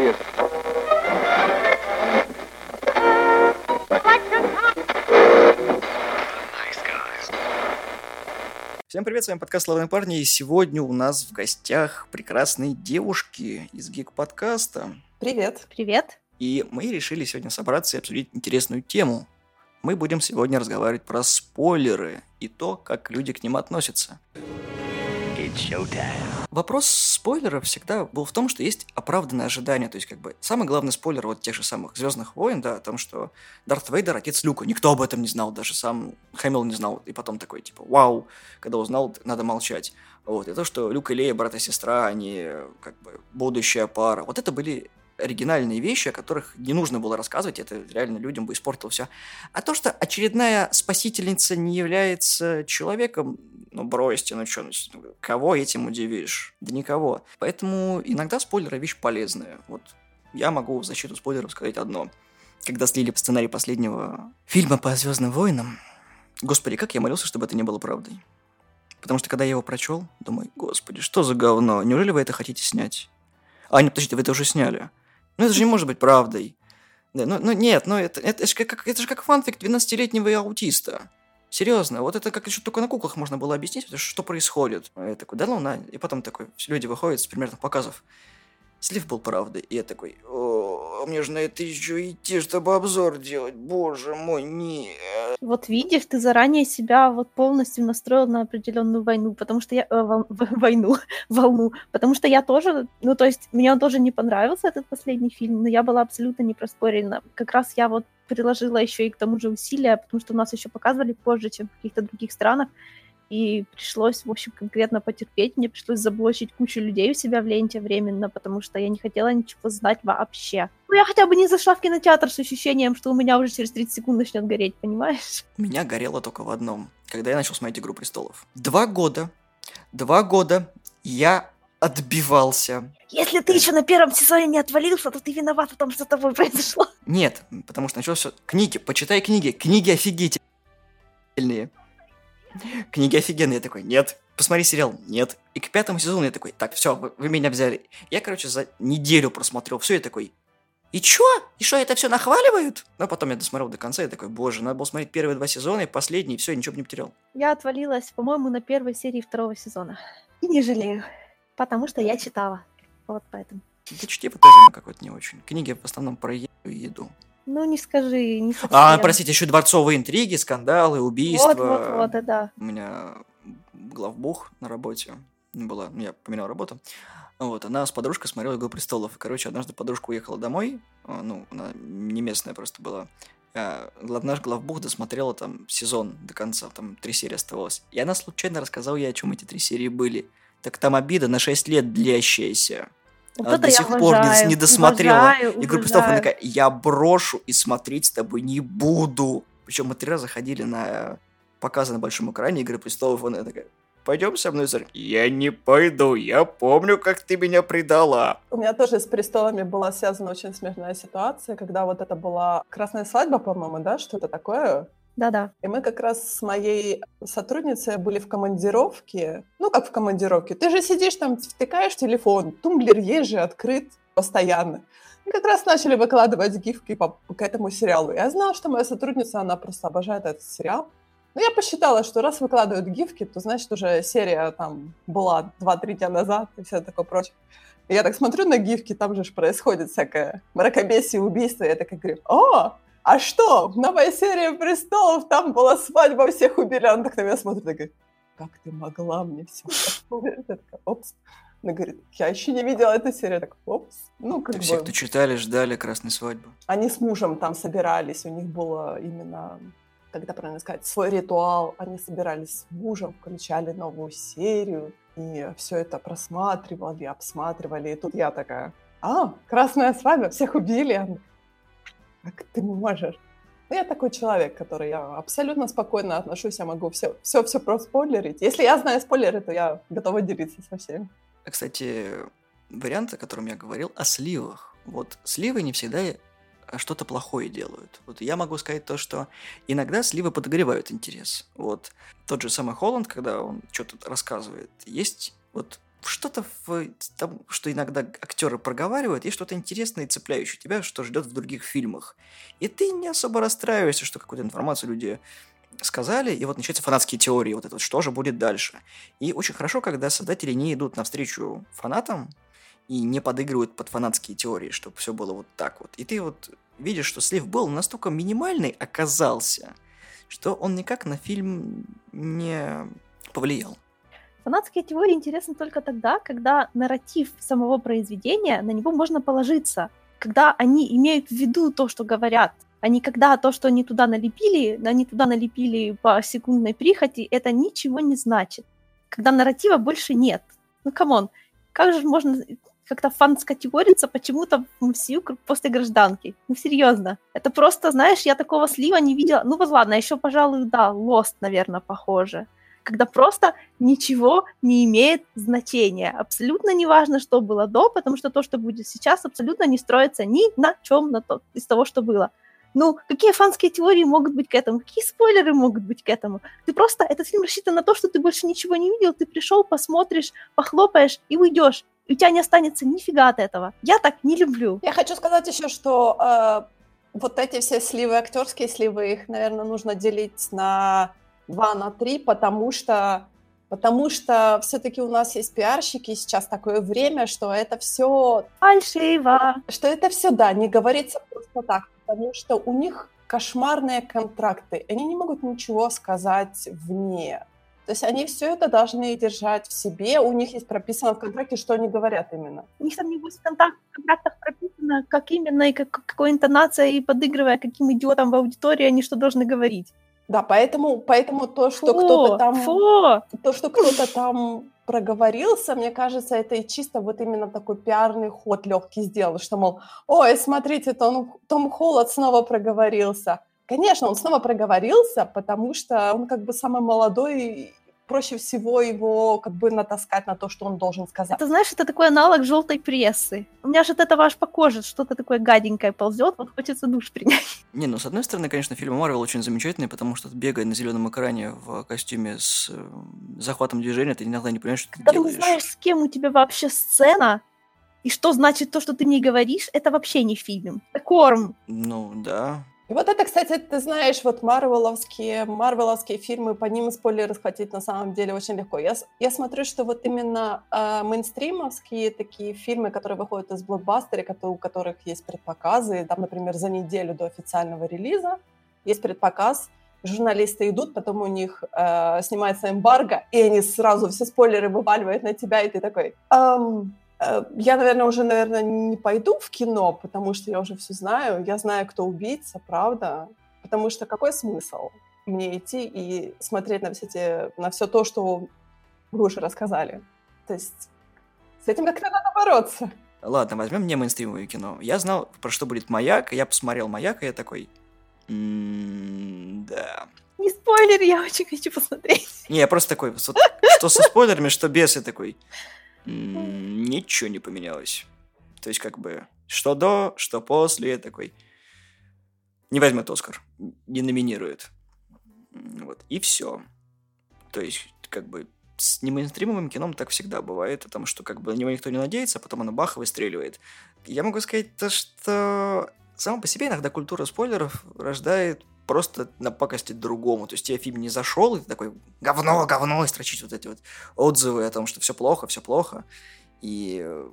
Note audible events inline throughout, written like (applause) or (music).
serious. Всем привет, с вами подкаст «Славные парни», и сегодня у нас в гостях прекрасные девушки из гик-подкаста. Привет. Привет. И мы решили сегодня собраться и обсудить интересную тему. Мы будем сегодня разговаривать про спойлеры и то, как люди к ним относятся. Вопрос спойлеров всегда был в том, что есть оправданное ожидание. То есть, как бы, самый главный спойлер вот тех же самых Звездных войн, да, о том, что Дарт Вейдер отец Люка. Никто об этом не знал, даже сам Хэмилл не знал. И потом такой, типа, вау, когда узнал, надо молчать. Вот. И то, что Люк и Лея, брат и сестра, они как бы будущая пара. Вот это были оригинальные вещи, о которых не нужно было рассказывать, это реально людям бы испортило все. А то, что очередная спасительница не является человеком, ну бросьте, ну что, ну, кого этим удивишь? Да никого. Поэтому иногда спойлеры вещь полезная. Вот я могу в защиту спойлеров сказать одно. Когда слили сценарий последнего фильма по Звездным войнам, господи, как я молился, чтобы это не было правдой. Потому что когда я его прочел, думаю, господи, что за говно? Неужели вы это хотите снять? А, нет, подождите, вы это уже сняли. Ну это же не может быть правдой. Да, ну, ну нет, ну это, это, это, же как, это же как фанфик 12-летнего аутиста. Серьезно, вот это как еще только на куклах можно было объяснить, что происходит. Я такой, да ну на. И потом такой, люди выходят с примерных показов. Слив был правдой. И я такой, о, мне же на это еще идти, чтобы обзор делать. Боже мой, нет. Вот видишь, ты заранее себя вот полностью настроил на определенную войну, потому что я... Э, вол, (laughs) войну, волну. Потому что я тоже... Ну, то есть, мне он тоже не понравился, этот последний фильм, но я была абсолютно не проспорена. Как раз я вот приложила еще и к тому же усилия, потому что нас еще показывали позже, чем в каких-то других странах и пришлось, в общем, конкретно потерпеть. Мне пришлось заблочить кучу людей у себя в ленте временно, потому что я не хотела ничего знать вообще. Ну, я хотя бы не зашла в кинотеатр с ощущением, что у меня уже через 30 секунд начнет гореть, понимаешь? У меня горело только в одном, когда я начал смотреть «Игру престолов». Два года, два года я отбивался. Если ты еще на первом сезоне не отвалился, то ты виноват в том, что с тобой произошло. Нет, потому что началось все... Книги, почитай книги, книги офигительные. Книги офигенные. Я такой, нет. Посмотри сериал. Нет. И к пятому сезону я такой, так, все, вы, вы меня взяли. Я, короче, за неделю просмотрел все, я такой, и чё? И что, это все нахваливают? Но потом я досмотрел до конца, и такой, боже, надо было смотреть первые два сезона, и последний, и все, ничего бы не потерял. Я отвалилась, по-моему, на первой серии второго сезона. И не жалею, потому что я читала. Вот поэтому. Да чтиво тоже какой-то не очень. Книги в основном про еду и еду. Ну, не скажи, не совсем. А, простите, еще дворцовые интриги, скандалы, убийства. Вот, вот, вот, да, да. У меня главбух на работе была, ну, я поменял работу. Вот, она с подружкой смотрела «Игру престолов». Короче, однажды подружка уехала домой, а, ну, она не местная просто была. А наш главбух досмотрела там сезон до конца, там три серии оставалось. И она случайно рассказала ей, о чем эти три серии были. Так там обида на 6 лет длящаяся. Вот Она это до я сих пор уважаю, не, не досмотрела уважаю, Игру престолов. Она уважаю. такая, я брошу и смотреть с тобой не буду. Причем мы три раза ходили на показы на большом экране Игры престолов. Она такая, пойдем со мной, Зар?» Я не пойду, я помню, как ты меня предала. У меня тоже с престолами была связана очень смешная ситуация, когда вот это была красная свадьба, по-моему, да, что-то такое. Да-да. И мы как раз с моей сотрудницей были в командировке. Ну, как в командировке. Ты же сидишь там, втыкаешь телефон, тумблер есть же открыт постоянно. И как раз начали выкладывать гифки по, к этому сериалу. Я знала, что моя сотрудница, она просто обожает этот сериал. Но я посчитала, что раз выкладывают гифки, то значит уже серия там была 2-3 дня назад и все такое прочее. И я так смотрю на гифки, там же происходит всякое мракобесие, убийство. И я такая говорю, о, а что, новая серия «Престолов», там была свадьба, всех убили. Она так на меня смотрит, такая, как ты могла мне все Я такая, опс. Она говорит, я еще не видела эту серию. Я так, опс. Ну, как Ты бы... все, кто читали, ждали красной свадьбы. Они с мужем там собирались, у них было именно, это правильно сказать, свой ритуал. Они собирались с мужем, включали новую серию, и все это просматривали, обсматривали. И тут я такая, а, красная свадьба, всех убили. (laughs) Как ты можешь? Ну, я такой человек, который я абсолютно спокойно отношусь, я могу все, все, все проспойлерить. Если я знаю спойлеры, то я готова делиться со всеми. А, Кстати, вариант, о котором я говорил, о сливах. Вот сливы не всегда что-то плохое делают. Вот я могу сказать то, что иногда сливы подогревают интерес. Вот тот же самый Холланд, когда он что-то рассказывает, есть вот что-то в том, что иногда актеры проговаривают, есть что-то интересное и цепляющее тебя, что ждет в других фильмах. И ты не особо расстраиваешься, что какую-то информацию люди сказали, и вот начинаются фанатские теории, вот это вот, что же будет дальше. И очень хорошо, когда создатели не идут навстречу фанатам и не подыгрывают под фанатские теории, чтобы все было вот так вот. И ты вот видишь, что слив был настолько минимальный оказался, что он никак на фильм не повлиял. Фанатские теории интересны только тогда, когда нарратив самого произведения, на него можно положиться, когда они имеют в виду то, что говорят, а не когда то, что они туда налепили, они туда налепили по секундной прихоти, это ничего не значит. Когда нарратива больше нет. Ну, come on, как же можно как-то фанские теории строить почему-то в MCU после гражданки? Ну, серьезно. Это просто, знаешь, я такого слива не видела. Ну, вот ладно, еще, пожалуй, да, Lost, наверное, похоже когда просто ничего не имеет значения. Абсолютно не важно, что было до, потому что то, что будет сейчас, абсолютно не строится ни на чем на то, из того, что было. Ну, какие фанские теории могут быть к этому? Какие спойлеры могут быть к этому? Ты просто, этот фильм рассчитан на то, что ты больше ничего не видел, ты пришел, посмотришь, похлопаешь и уйдешь. И у тебя не останется нифига от этого. Я так не люблю. Я хочу сказать еще, что э, вот эти все сливы, актерские сливы, их, наверное, нужно делить на 2 на 3, потому что Потому что все-таки у нас есть пиарщики, сейчас такое время, что это все... Фальшиво. Что это все, да, не говорится просто так, потому что у них кошмарные контракты, они не могут ничего сказать вне. То есть они все это должны держать в себе, у них есть прописано в контракте, что они говорят именно. У них там не будет в контрактах прописано, как именно и как, какой интонацией, и подыгрывая каким идиотом в аудитории они что должны говорить. Да, поэтому, поэтому то, что фу, кто-то там, фу. то, что кто-то там проговорился, мне кажется, это и чисто вот именно такой пиарный ход легкий сделал, что, мол, ой, смотрите, Том, Том Холланд снова проговорился. Конечно, он снова проговорился, потому что он как бы самый молодой проще всего его как бы натаскать на то, что он должен сказать. Это, знаешь, это такой аналог желтой прессы. У меня же от этого аж по коже что-то такое гаденькое ползет, вот хочется душ принять. Не, ну, с одной стороны, конечно, фильм Марвел очень замечательный, потому что бегая на зеленом экране в костюме с э, захватом движения, ты иногда не понимаешь, что Когда ты делаешь. ты знаешь, с кем у тебя вообще сцена, и что значит то, что ты не говоришь, это вообще не фильм. Это корм. Ну, да. И вот это, кстати, ты знаешь, вот марвеловские, марвеловские фильмы, по ним спойлеры схватить на самом деле очень легко. Я, я смотрю, что вот именно э, мейнстримовские такие фильмы, которые выходят из блокбастера, у которых есть предпоказы, там, например, за неделю до официального релиза есть предпоказ, журналисты идут, потом у них э, снимается эмбарго, и они сразу все спойлеры вываливают на тебя, и ты такой... Эм, я, наверное, уже, наверное, не пойду в кино, потому что я уже все знаю. Я знаю, кто убийца, правда. Потому что какой смысл мне идти и смотреть на все, те, на все то, что вы уже рассказали? То есть с этим как-то надо бороться. Ладно, возьмем не мейнстримовое кино. Я знал, про что будет «Маяк», я посмотрел «Маяк», и я такой... да. Не спойлер, я очень хочу посмотреть. Не, я просто такой, что со спойлерами, что без, я такой ничего не поменялось. То есть, как бы, что до, что после, такой, не возьмет Оскар, не номинирует. Вот, и все. То есть, как бы, с немейнстримовым кином так всегда бывает, потому что, как бы, на него никто не надеется, а потом оно бах выстреливает. Я могу сказать то, что само по себе иногда культура спойлеров рождает просто на пакости другому. То есть тебе фильм не зашел, и ты такой говно, говно, и строчить вот эти вот отзывы о том, что все плохо, все плохо. И э,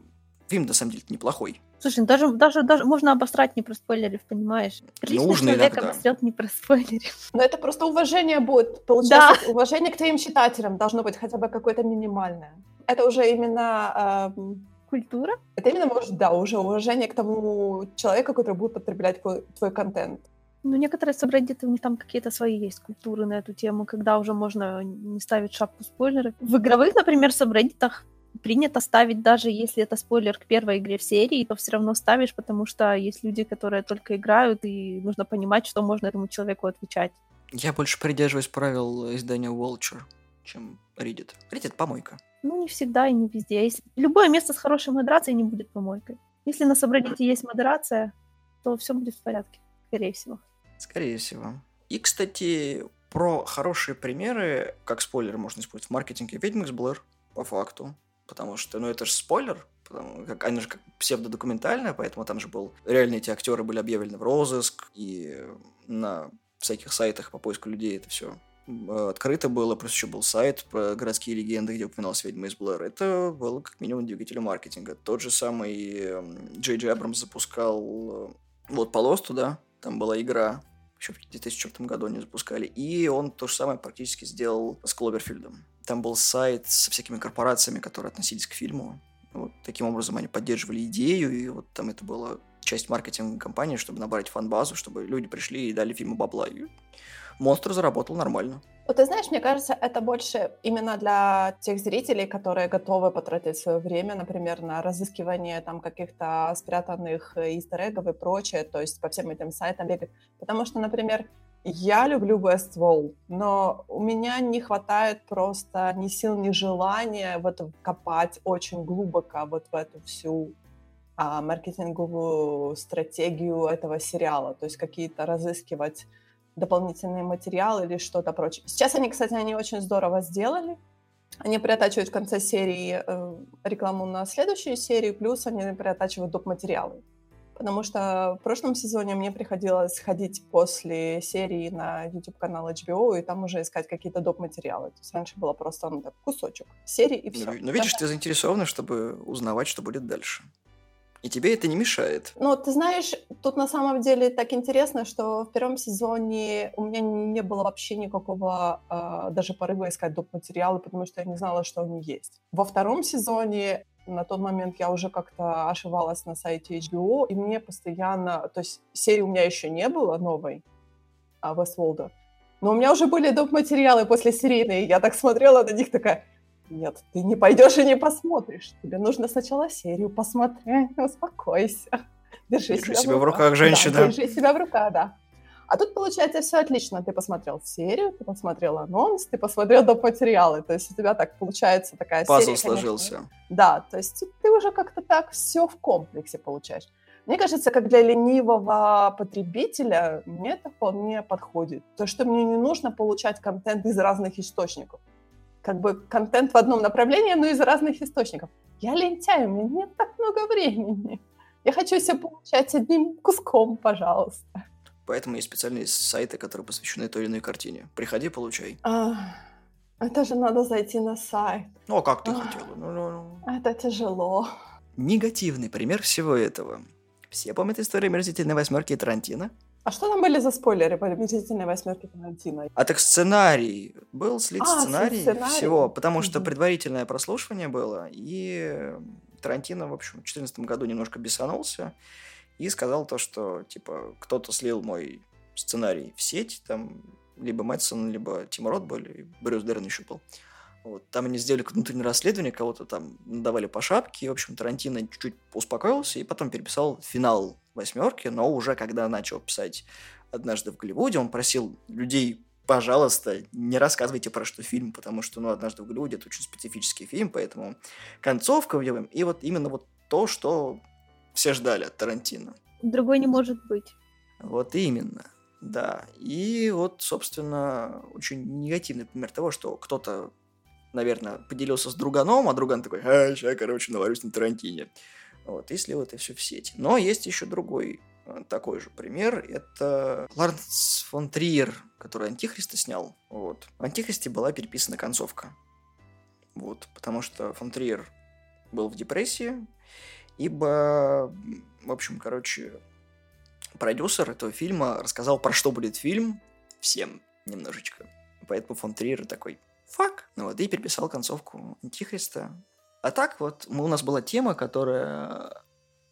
фильм на самом деле неплохой. Слушай, ну даже, даже, даже можно обосрать не про спойлеров, понимаешь? Приличный Нужно человек иногда. обосрет не про спойлеров. Но это просто уважение будет. Получается, да. уважение к твоим читателям должно быть хотя бы какое-то минимальное. Это уже именно... Э, Культура? Это именно, может, да, уже уважение к тому человеку, который будет потреблять твой, твой контент. Ну, некоторые сабреддиты, у них там какие-то свои есть культуры на эту тему, когда уже можно не ставить шапку спойлеров. В игровых, например, сабреддитах принято ставить, даже если это спойлер к первой игре в серии, то все равно ставишь, потому что есть люди, которые только играют, и нужно понимать, что можно этому человеку отвечать. Я больше придерживаюсь правил издания Vulture, чем Reddit. Reddit — помойка. Ну, не всегда и не везде. Если... Любое место с хорошей модерацией не будет помойкой. Если на Subreddit есть модерация, то все будет в порядке, скорее всего. Скорее всего. И, кстати, про хорошие примеры, как спойлеры можно использовать в маркетинге. Ведьмы из Блэр, по факту. потому что, ну, это же спойлер, потому как она же как псевдодокументальная, поэтому там же был... Реально эти актеры были объявлены в розыск, и на всяких сайтах по поиску людей это все открыто было, плюс еще был сайт про городские легенды, где упоминалась ведьма из Блэр. Это было как минимум двигателем маркетинга. Тот же самый Джей Джей Абрамс запускал э, вот по Лосту, да, там была игра, еще в 2004 году они запускали, и он то же самое практически сделал с Кловерфилдом. Там был сайт со всякими корпорациями, которые относились к фильму. Вот таким образом они поддерживали идею, и вот там это была часть маркетинга компании, чтобы набрать фан-базу, чтобы люди пришли и дали фильму бабла. И монстр заработал нормально. Вот ты знаешь, мне кажется, это больше именно для тех зрителей, которые готовы потратить свое время, например, на разыскивание там каких-то спрятанных истер и прочее, то есть по всем этим сайтам бегать. Потому что, например, я люблю Westworld, но у меня не хватает просто ни сил, ни желания в это копать очень глубоко вот в эту всю а, маркетинговую стратегию этого сериала, то есть какие-то разыскивать дополнительные материалы или что-то прочее. Сейчас они, кстати, они очень здорово сделали. Они приотачивают в конце серии э, рекламу на следующую серию, плюс они приотачивают доп. материалы. Потому что в прошлом сезоне мне приходилось ходить после серии на YouTube-канал HBO и там уже искать какие-то доп. материалы. То есть раньше было просто ну, так, кусочек серии и все. Ну, ну видишь, ты заинтересована, чтобы узнавать, что будет дальше. И тебе это не мешает. Ну, ты знаешь, тут на самом деле так интересно, что в первом сезоне у меня не было вообще никакого э, даже порыва искать доп. материалы, потому что я не знала, что они есть. Во втором сезоне на тот момент я уже как-то ошивалась на сайте HBO, и мне постоянно... То есть серии у меня еще не было новой, а, Westworld, но у меня уже были доп. материалы после серийной, я так смотрела на них, такая нет, ты не пойдешь и не посмотришь. Тебе нужно сначала серию посмотреть. (laughs) Успокойся. Держи, держи себя, себя в руках, женщина. Да, держи себя в руках, да. А тут, получается, все отлично. Ты посмотрел серию, ты посмотрел анонс, ты посмотрел доп. материалы. То есть у тебя так получается такая Пазл серия. сложился. Конечно. Да, то есть ты уже как-то так все в комплексе получаешь. Мне кажется, как для ленивого потребителя, мне это вполне подходит. То, что мне не нужно получать контент из разных источников как бы контент в одном направлении, но из разных источников. Я лентяй, у меня нет так много времени. Я хочу все получать одним куском, пожалуйста. Поэтому есть специальные сайты, которые посвящены той или иной картине. Приходи, получай. А, это же надо зайти на сайт. Ну, а как ты а, хотела? Ну, ну, ну. Это тяжело. Негативный пример всего этого. Все помнят историю «Мерзительной восьмерки» Тарантино? А что там были за спойлеры по «Омерзительной восьмерке» Тарантино? А так сценарий. Был слит а, сценарий, сценарий всего, потому что предварительное прослушивание было, и Тарантино, в общем, в 2014 году немножко бесанулся и сказал то, что, типа, кто-то слил мой сценарий в сеть, там, либо Мэтсон, либо Тим Рот были, Брюс Дерн еще был. Вот, там они сделали внутреннее расследование, кого-то там давали по шапке, и, в общем, Тарантино чуть-чуть успокоился и потом переписал финал восьмерки, но уже когда начал писать «Однажды в Голливуде», он просил людей пожалуйста, не рассказывайте про что фильм, потому что, ну, «Однажды в Голливуде» — это очень специфический фильм, поэтому концовка в нем, и вот именно вот то, что все ждали от Тарантино. Другой не может быть. Вот именно, да. И вот, собственно, очень негативный пример того, что кто-то, наверное, поделился с друганом, а друган такой, а, сейчас, короче, наварюсь на Тарантине. Вот, и слил это все в сеть. Но есть еще другой э, такой же пример. Это Ларнс фон Триер, который Антихриста снял. Вот. В Антихристе была переписана концовка. Вот, потому что фон Триер был в депрессии, ибо, в общем, короче, продюсер этого фильма рассказал, про что будет фильм всем немножечко. Поэтому фон Триер такой, фак. Ну вот, и переписал концовку Антихриста. А так вот у нас была тема, которая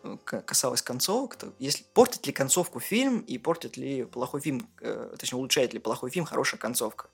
э, касалась концовок. То если портит ли концовку фильм и портит ли плохой фильм, э, точнее улучшает ли плохой фильм хорошая концовка.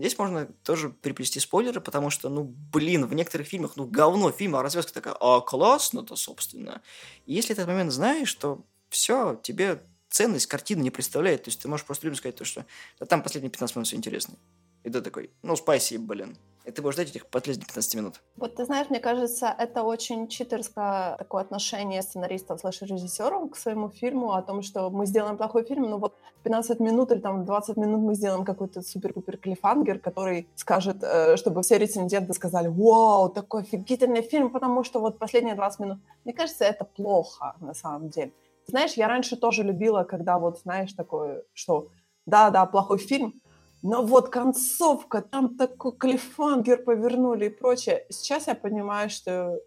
Здесь можно тоже приплести спойлеры, потому что, ну, блин, в некоторых фильмах, ну, говно фильма, а развязка такая, а классно-то, собственно. И если этот момент знаешь, то все, тебе ценность картины не представляет. То есть ты можешь просто людям сказать то, что да там последние 15 минут все интересно. И ты такой, ну, спасибо, блин. И ты будешь ждать этих последних 15 минут. Вот ты знаешь, мне кажется, это очень читерское такое отношение сценаристов слэш режиссеров к своему фильму о том, что мы сделаем плохой фильм, но вот 15 минут или там 20 минут мы сделаем какой-то супер-пупер клифангер, который скажет, э, чтобы все рецензенты сказали, вау, такой офигительный фильм, потому что вот последние 20 минут. Мне кажется, это плохо на самом деле. Знаешь, я раньше тоже любила, когда вот, знаешь, такое, что да-да, плохой фильм, но вот концовка, там такой клифангер повернули и прочее. Сейчас я понимаю, что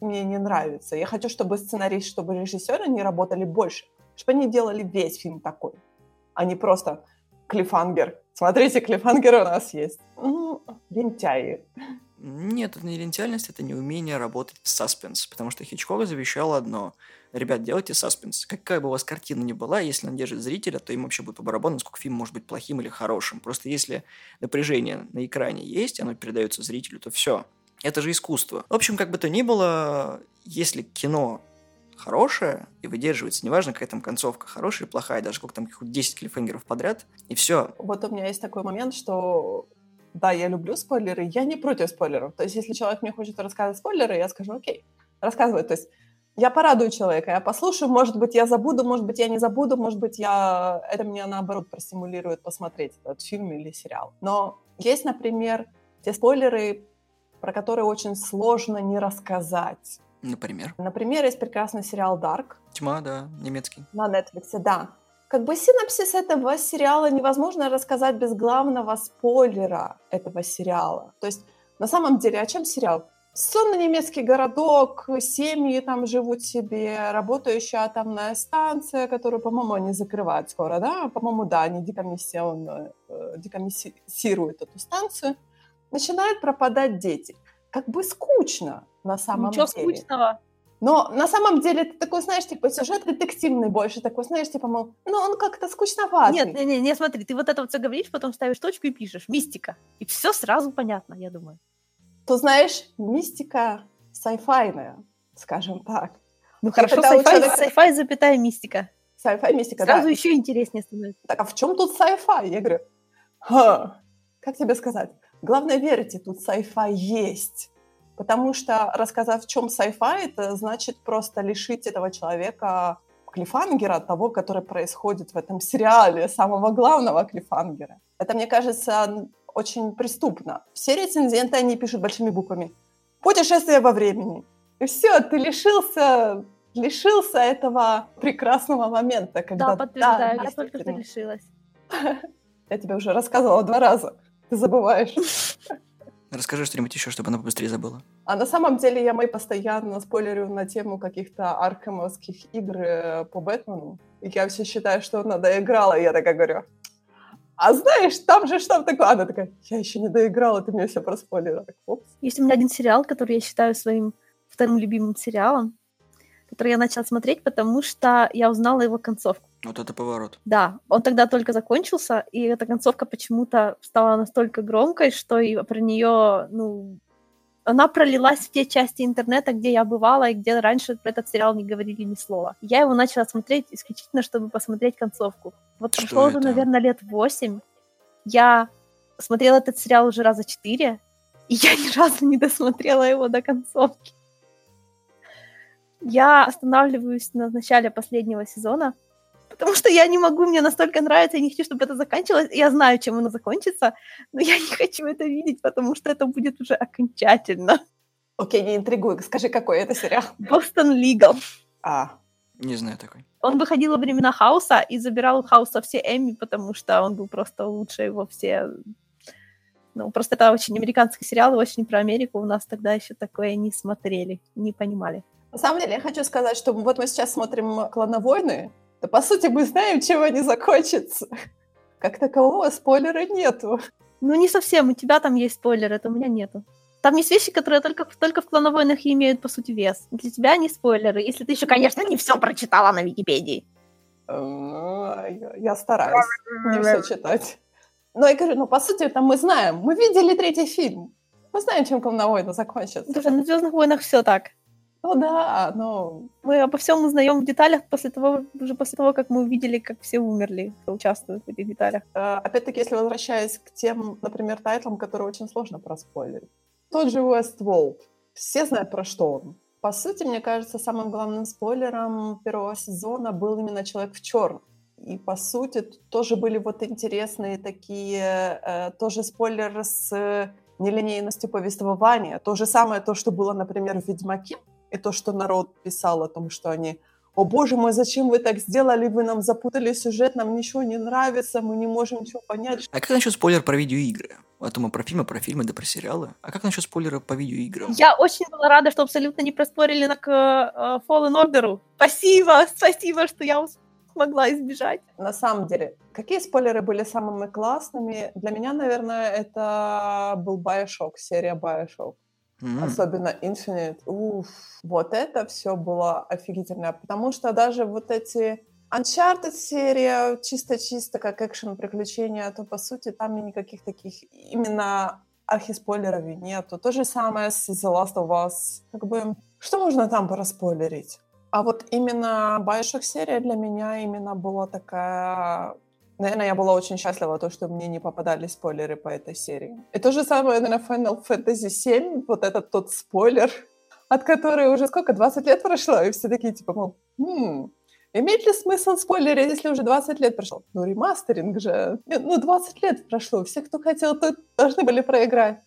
мне не нравится. Я хочу, чтобы сценарист, чтобы режиссеры не работали больше, чтобы они делали весь фильм такой, а не просто клифангер. Смотрите, клифангер у нас есть. Ну, лентяи. Нет, это не лентяйность, это не умение работать в саспенс, потому что Хичкок завещал одно. Ребят, делайте саспенс. Какая бы у вас картина ни была, если она держит зрителя, то им вообще будет по барабану, насколько фильм может быть плохим или хорошим. Просто если напряжение на экране есть, оно передается зрителю, то все. Это же искусство. В общем, как бы то ни было, если кино хорошее и выдерживается, неважно, какая там концовка, хорошая или плохая, даже сколько там 10 клиффхенгеров подряд, и все. Вот у меня есть такой момент, что да, я люблю спойлеры, я не против спойлеров. То есть, если человек мне хочет рассказывать спойлеры, я скажу, окей, рассказывай. То есть, я порадую человека, я послушаю, может быть, я забуду, может быть, я не забуду, может быть, я... это меня, наоборот, простимулирует посмотреть этот фильм или сериал. Но есть, например, те спойлеры, про которые очень сложно не рассказать. Например? Например, есть прекрасный сериал «Дарк». «Тьма», да, немецкий. На Netflix, да. Как бы синапсис этого сериала невозможно рассказать без главного спойлера этого сериала. То есть на самом деле о чем сериал? Сонный немецкий городок, семьи там живут себе, работающая атомная станция, которую, по-моему, они закрывают скоро, да? По-моему, да, они декомиссионно, э, декомиссируют эту станцию. Начинают пропадать дети. Как бы скучно на самом Ничего деле. скучного. Но на самом деле ты такой, знаешь, типа сюжет детективный больше, такой, знаешь, типа, мол, ну он как-то скучноватый. Нет, не, не, не, смотри, ты вот это вот все говоришь, потом ставишь точку и пишешь мистика. И все сразу понятно, я думаю. То знаешь, мистика сайфайная, скажем так. Ну хорошо, sci-fi, человека- sci-fi, запятая мистика. Сайфай мистика, Сразу да. еще интереснее становится. Так, а в чем тут sci-fi? Я говорю, ха, как тебе сказать? Главное, верьте, тут sci-fi есть. Потому что рассказав, в чем sci-fi, это значит просто лишить этого человека клифангера, того, который происходит в этом сериале, самого главного клифангера. Это, мне кажется, очень преступно. Все рецензенты, они пишут большими буквами. Путешествие во времени. И все, ты лишился, лишился этого прекрасного момента, когда... Да, подтверждаю, я действительно. только что решилась. (laughs) Я тебе уже рассказывала два раза. Ты забываешь. (laughs) Расскажи что-нибудь еще, чтобы она побыстрее забыла. А на самом деле я мой постоянно спойлерю на тему каких-то аркемовских игр э, по Бэтмену. И я все считаю, что она доиграла. И я такая говорю, а знаешь, там же что такое? Она такая, я еще не доиграла, ты мне все проспойлерила. Так, опс. Есть у меня один сериал, который я считаю своим вторым любимым сериалом, который я начала смотреть, потому что я узнала его концовку. Вот это поворот. Да, он тогда только закончился, и эта концовка почему-то стала настолько громкой, что и про нее, ну, она пролилась в те части интернета, где я бывала, и где раньше про этот сериал не говорили ни слова. Я его начала смотреть исключительно, чтобы посмотреть концовку. Вот прошло уже, наверное, лет восемь. Я смотрела этот сериал уже раза четыре, и я ни разу не досмотрела его до концовки. Я останавливаюсь на начале последнего сезона, потому что я не могу, мне настолько нравится, я не хочу, чтобы это заканчивалось. Я знаю, чем оно закончится, но я не хочу это видеть, потому что это будет уже окончательно. Окей, не интригуй, скажи, какой это сериал? Бостон Лигал. А, Не знаю такой. Он выходил во времена Хауса и забирал у Хауса все Эмми, потому что он был просто лучший во все... Ну, просто это очень американский сериал, очень про Америку. У нас тогда еще такое не смотрели, не понимали. на самом деле я хочу сказать, что вот мы сейчас смотрим «Клоновойны», да по сути мы знаем, чем они закончатся. Как такового спойлера нету. Ну, не совсем. У тебя там есть спойлер, это у меня нету. Там есть вещи, которые только, только в клоновойнах и имеют, по сути, вес. Для тебя они спойлеры, если ты еще, конечно, не все прочитала на Википедии. Я стараюсь не все читать. Но я говорю, ну, по сути, это мы знаем. Мы видели третий фильм. Мы знаем, чем «Клоновойны» закончится. Слушай, на Звездных войнах все так. Ну да, но... Мы обо всем узнаем в деталях после того, уже после того, как мы увидели, как все умерли, кто участвует в этих деталях. Э, опять-таки, если возвращаясь к тем, например, тайтлам, которые очень сложно проспойлерить. Тот же Westworld. Все знают, про что он. По сути, мне кажется, самым главным спойлером первого сезона был именно «Человек в черном». И, по сути, тоже были вот интересные такие, э, тоже спойлеры с нелинейностью повествования. То же самое, то, что было, например, в «Ведьмаке», и то, что народ писал о том, что они «О боже мой, зачем вы так сделали? Вы нам запутали сюжет, нам ничего не нравится, мы не можем ничего понять». А как насчет спойлер про видеоигры? А то мы про фильмы, про фильмы, да про сериалы. А как насчет спойлера по видеоиграм? Я очень была рада, что абсолютно не проспорили на к uh, Fallen Order. Спасибо, (laughs) спасибо, что я смогла избежать. На самом деле, какие спойлеры были самыми классными? Для меня, наверное, это был Bioshock, серия Bioshock. Mm. Особенно Infinite. Уф, вот это все было офигительно. Потому что даже вот эти Uncharted серия чисто-чисто как экшен приключения, то по сути там никаких таких именно архиспойлеров нету. То же самое с The Last of Us. Как бы, что можно там проспойлерить? А вот именно Bioshock серия для меня именно была такая Наверное, я была очень счастлива, то, что мне не попадали спойлеры по этой серии. И то же самое, наверное, Final Fantasy VII, вот этот тот спойлер, (laughs) от которой уже сколько, 20 лет прошло, и все такие, типа, мол, хм, имеет ли смысл спойлерить, если уже 20 лет прошло? Ну, ремастеринг же. Ну, 20 лет прошло, все, кто хотел, то должны были проиграть.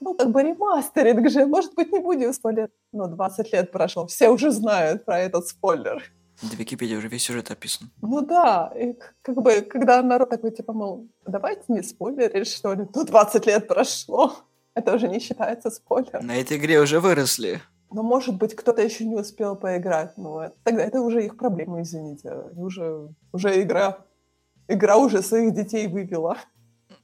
Ну, как бы ремастеринг же, может быть, не будем спойлер. Но 20 лет прошло, все уже знают про этот спойлер. В Википедии уже весь сюжет описан. Ну да, и как бы, когда народ такой, типа, мол, давайте не спойлерить, что ли, ну 20 лет прошло, это уже не считается спойлером. На этой игре уже выросли. Но, может быть, кто-то еще не успел поиграть, но тогда это уже их проблема, извините. Уже, уже игра, игра уже своих детей вывела.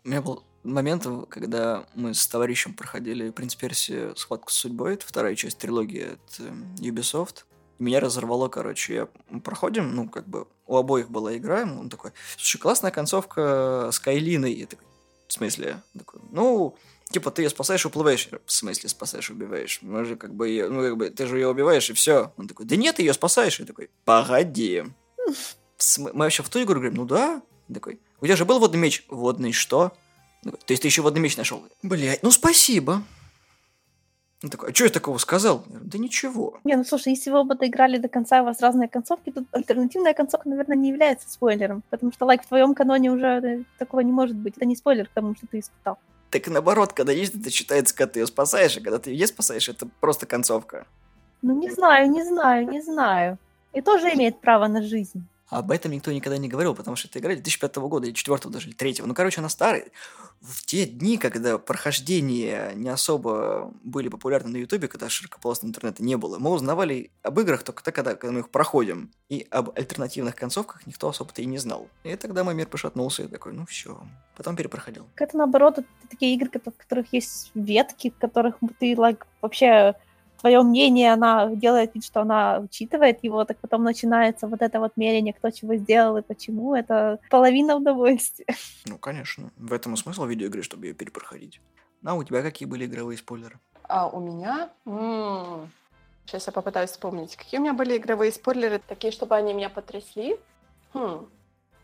У меня был момент, когда мы с товарищем проходили «Принц Перси. Схватку с судьбой», это вторая часть трилогии от э, Ubisoft меня разорвало, короче. Я, проходим, ну, как бы, у обоих была игра, он такой, слушай, классная концовка с Кайлиной. Я такой, в смысле? Такой, ну, типа, ты ее спасаешь, уплываешь. В смысле спасаешь, убиваешь? Мы же как бы ее, ну, как бы, ты же ее убиваешь, и все. Он такой, да нет, ты ее спасаешь. Я такой, погоди. Мы вообще в ту игру говорим, ну да. Он такой, у тебя же был водный меч. Водный что? То есть ты еще водный меч нашел? Блять, ну спасибо. Он такой, а что я такого сказал? Я говорю, да ничего. Не, ну слушай, если вы оба доиграли до конца, у вас разные концовки, тут альтернативная концовка, наверное, не является спойлером, потому что, лайк, в твоем каноне уже э, такого не может быть. Это не спойлер к тому, что ты испытал. Так наоборот, когда есть, это считается, когда ты ее спасаешь, а когда ты ее спасаешь, это просто концовка. Ну не знаю, не знаю, не знаю. И тоже имеет право на жизнь. Об этом никто никогда не говорил, потому что это игра 2005 года, или 4 даже, или 3. Ну, короче, она старая. В те дни, когда прохождения не особо были популярны на Ютубе, когда широкополосного интернета не было, мы узнавали об играх только тогда, когда мы их проходим. И об альтернативных концовках никто особо-то и не знал. И тогда мой мир пошатнулся, и такой, ну все. Потом перепроходил. Это наоборот, это такие игры, в которых есть ветки, в которых ты, like, вообще твое мнение, она делает вид, что она учитывает его, так потом начинается вот это вот мерение, кто чего сделал и почему. Это половина удовольствия. Ну, конечно. В этом и смысл видеоигры, чтобы ее перепроходить. А у тебя какие были игровые спойлеры? А у меня... М-м- Сейчас я попытаюсь вспомнить. Какие у меня были игровые спойлеры, такие, чтобы они меня потрясли? Хм.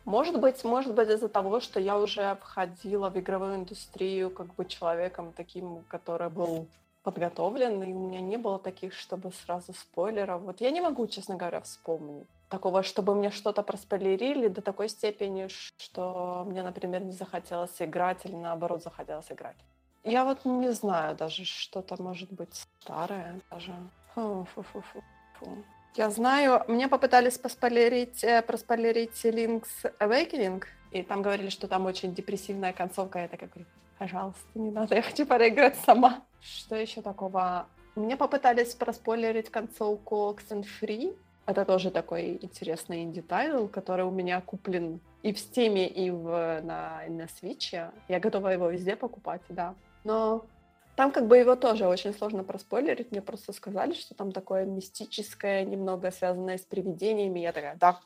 Может быть, может быть из-за того, что я уже входила в игровую индустрию как бы человеком таким, который был подготовлен, и у меня не было таких, чтобы сразу спойлеров. Вот я не могу, честно говоря, вспомнить такого, чтобы мне что-то проспойлерили до такой степени, что мне, например, не захотелось играть или наоборот захотелось играть. Я вот не знаю даже, что-то может быть старое даже. Фу, фу, фу, фу. Я знаю, мне попытались поспойлерить, э, проспойлерить Link's Awakening, и там говорили, что там очень депрессивная концовка. Я такая говорю, пожалуйста, не надо, я хочу проиграть сама. Что еще такого? Мне попытались проспойлерить концовку Oxenfree. Это тоже такой интересный инди-title, который у меня куплен и в Steam, и в, на, на Switch. Я готова его везде покупать, да. Но там как бы его тоже очень сложно проспойлерить. Мне просто сказали, что там такое мистическое, немного связанное с привидениями. Я такая, да,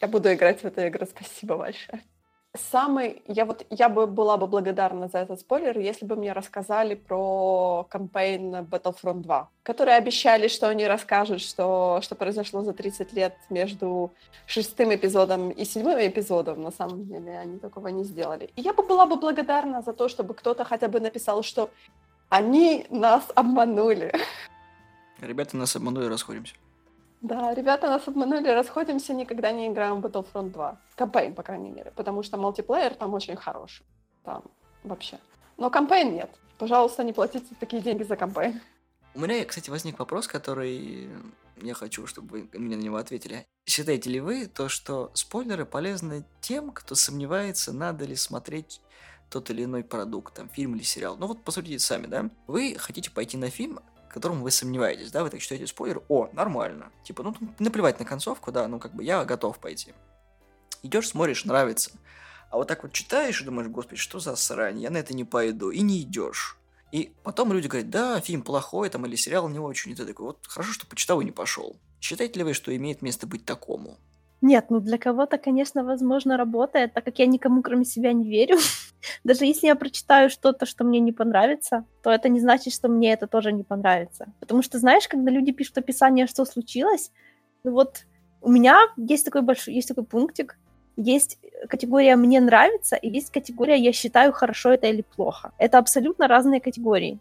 я буду играть в эту игру, спасибо большое. Самый, я вот, я бы была бы благодарна за этот спойлер, если бы мне рассказали про кампейн Battlefront 2, которые обещали, что они расскажут, что, что произошло за 30 лет между шестым эпизодом и седьмым эпизодом. На самом деле они такого не сделали. И я бы была бы благодарна за то, чтобы кто-то хотя бы написал, что они нас обманули. Ребята нас обманули, расходимся. Да, ребята нас обманули, расходимся, никогда не играем в Battlefront 2. Кампейн, по крайней мере, потому что мультиплеер там очень хороший. Там вообще. Но кампейн нет. Пожалуйста, не платите такие деньги за кампейн. У меня, кстати, возник вопрос, который я хочу, чтобы вы мне на него ответили. Считаете ли вы то, что спойлеры полезны тем, кто сомневается, надо ли смотреть тот или иной продукт, там, фильм или сериал? Ну вот посудите сами, да? Вы хотите пойти на фильм, котором вы сомневаетесь, да, вы так читаете спойлер, о, нормально. Типа, ну, наплевать на концовку, да, ну, как бы я готов пойти. Идешь, смотришь, нравится. А вот так вот читаешь и думаешь, господи, что за срань, я на это не пойду, и не идешь. И потом люди говорят, да, фильм плохой, там, или сериал не очень, и ты такой, вот хорошо, что почитал и не пошел. Считаете ли вы, что имеет место быть такому? Нет, ну для кого-то, конечно, возможно, работает, так как я никому, кроме себя, не верю. (laughs) Даже если я прочитаю что-то, что мне не понравится, то это не значит, что мне это тоже не понравится. Потому что, знаешь, когда люди пишут описание, что случилось, ну вот у меня есть такой большой, есть такой пунктик, есть категория «мне нравится» и есть категория «я считаю, хорошо это или плохо». Это абсолютно разные категории.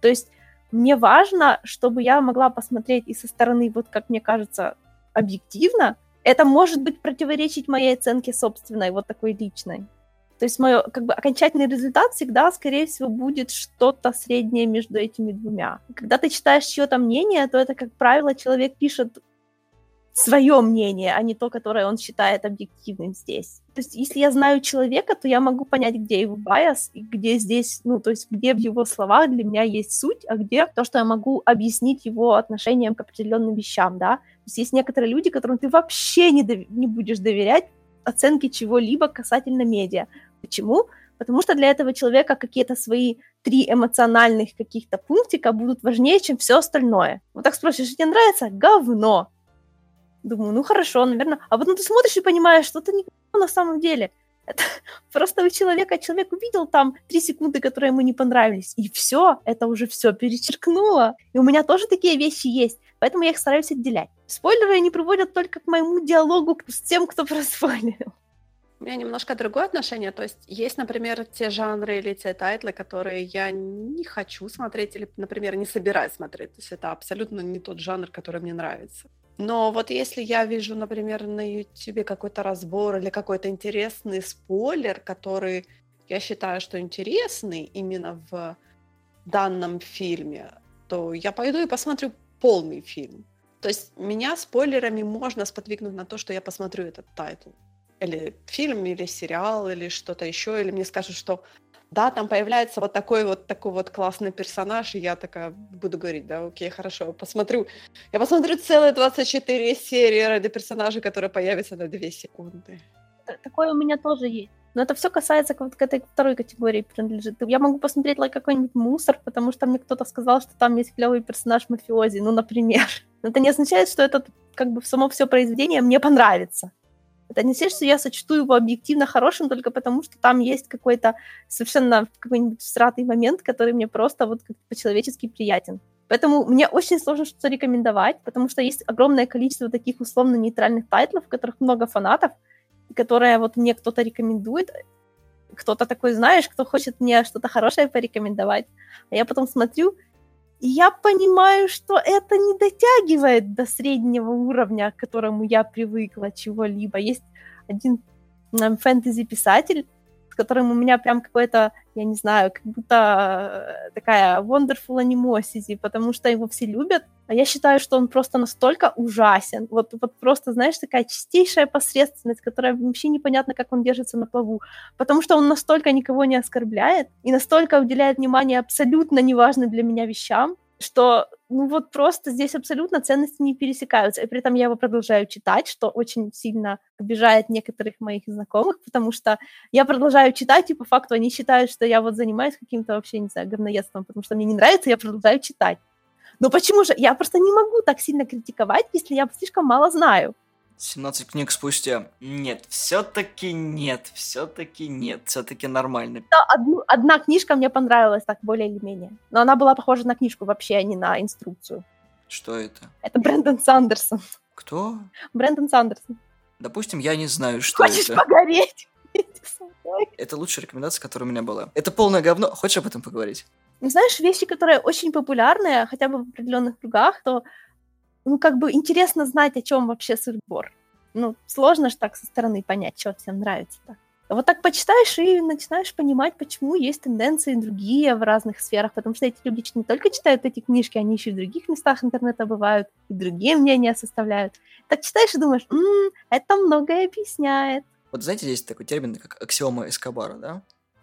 То есть мне важно, чтобы я могла посмотреть и со стороны, вот как мне кажется, объективно, это может быть противоречить моей оценке собственной, вот такой личной. То есть мой как бы окончательный результат всегда, скорее всего, будет что-то среднее между этими двумя. Когда ты читаешь чье-то мнение, то это, как правило, человек пишет свое мнение, а не то, которое он считает объективным здесь. То есть, если я знаю человека, то я могу понять, где его байс, и где здесь, ну, то есть, где в его словах для меня есть суть, а где то, что я могу объяснить его отношением к определенным вещам, да. То есть, есть некоторые люди, которым ты вообще не, дов- не будешь доверять оценке чего-либо касательно медиа. Почему? Потому что для этого человека какие-то свои три эмоциональных каких-то пунктика будут важнее, чем все остальное. Вот так спросишь, тебе нравится? Говно. Думаю, ну хорошо, наверное. А потом ты смотришь и понимаешь, что это не на самом деле. (laughs) Это просто у человека, человек увидел там три секунды, которые ему не понравились, и все, это уже все перечеркнуло. И у меня тоже такие вещи есть, поэтому я их стараюсь отделять. Спойлеры не приводят только к моему диалогу с тем, кто (laughs) проспойлерил. У меня немножко другое отношение. То есть есть, например, те жанры или те тайтлы, которые я не хочу смотреть или, например, не собираюсь смотреть. То есть это абсолютно не тот жанр, который мне нравится. Но вот если я вижу, например, на YouTube какой-то разбор или какой-то интересный спойлер, который я считаю, что интересный именно в данном фильме, то я пойду и посмотрю полный фильм. То есть меня спойлерами можно сподвигнуть на то, что я посмотрю этот тайтл. Или фильм, или сериал, или что-то еще, или мне скажут, что да, там появляется вот такой вот такой вот классный персонаж, и я такая буду говорить, да, окей, хорошо, посмотрю. Я посмотрю целые 24 серии ради персонажа, который появится на 2 секунды. Такое у меня тоже есть. Но это все касается вот к этой второй категории принадлежит. Я могу посмотреть like, какой-нибудь мусор, потому что мне кто-то сказал, что там есть клевый персонаж мафиози, ну, например. (laughs) Но это не означает, что это как бы само все произведение мне понравится. Это не значит, что я сочту его объективно хорошим только потому, что там есть какой-то совершенно какой-нибудь всратый момент, который мне просто вот по-человечески приятен. Поэтому мне очень сложно что-то рекомендовать, потому что есть огромное количество таких условно-нейтральных тайтлов, в которых много фанатов, которые вот мне кто-то рекомендует, кто-то такой, знаешь, кто хочет мне что-то хорошее порекомендовать, а я потом смотрю, я понимаю, что это не дотягивает до среднего уровня, к которому я привыкла чего-либо. Есть один фэнтези-писатель, с которым у меня прям какое-то, я не знаю, как будто э, такая wonderful animosity, потому что его все любят, а я считаю, что он просто настолько ужасен. Вот, вот просто, знаешь, такая чистейшая посредственность, которая вообще непонятно, как он держится на плаву. Потому что он настолько никого не оскорбляет и настолько уделяет внимание абсолютно неважным для меня вещам, что ну вот просто здесь абсолютно ценности не пересекаются. И при этом я его продолжаю читать, что очень сильно обижает некоторых моих знакомых, потому что я продолжаю читать, и по факту они считают, что я вот занимаюсь каким-то вообще, не знаю, говноедством, потому что мне не нравится, я продолжаю читать. Но почему же? Я просто не могу так сильно критиковать, если я слишком мало знаю. 17 книг спустя. Нет, все-таки нет, все-таки нет, все-таки нормально. Да, одну- одна книжка мне понравилась так более или менее. Но она была похожа на книжку вообще, а не на инструкцию. Что это? Это Брэндон Сандерсон. Кто? Брэндон Сандерсон. Допустим, я не знаю, что Хочешь это. погореть? (laughs) Со мной. Это лучшая рекомендация, которая у меня была. Это полное говно. Хочешь об этом поговорить? Ну, знаешь, вещи, которые очень популярные, хотя бы в определенных кругах, то, ну, как бы интересно знать, о чем вообще сыр-бор. Ну, сложно же так со стороны понять, что всем нравится-то. Вот так почитаешь и начинаешь понимать, почему есть тенденции другие в разных сферах, потому что эти люди не только читают эти книжки, они еще и в других местах интернета бывают, и другие мнения составляют. Так читаешь и думаешь, «М, это многое объясняет. Вот знаете, есть такой термин, как аксиома Эскобара, да?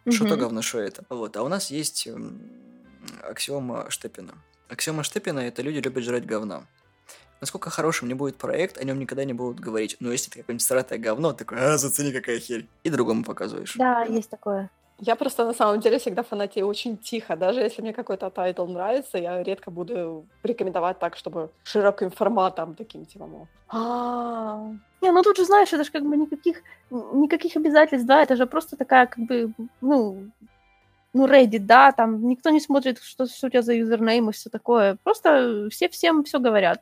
Что то говно, что это. Вот. А у нас есть аксиома Штепина. Аксиома Штепина – это люди любят жрать говна. Насколько хорошим не будет проект, о нем никогда не будут говорить. Но если это какое-нибудь сратое говно, такой, а, зацени, какая херь. И другому показываешь. Да, есть такое. Я просто на самом деле всегда фанатею очень тихо. Даже если мне какой-то тайтл нравится, я редко буду рекомендовать так, чтобы широким форматом таким типа, мол, «А, Не, ну тут же, знаешь, это же как бы никаких, никаких обязательств, да, это же просто такая, как бы, ну, ну, Reddit, да, там никто не смотрит, что, что у тебя за username и все такое. Просто все всем все говорят.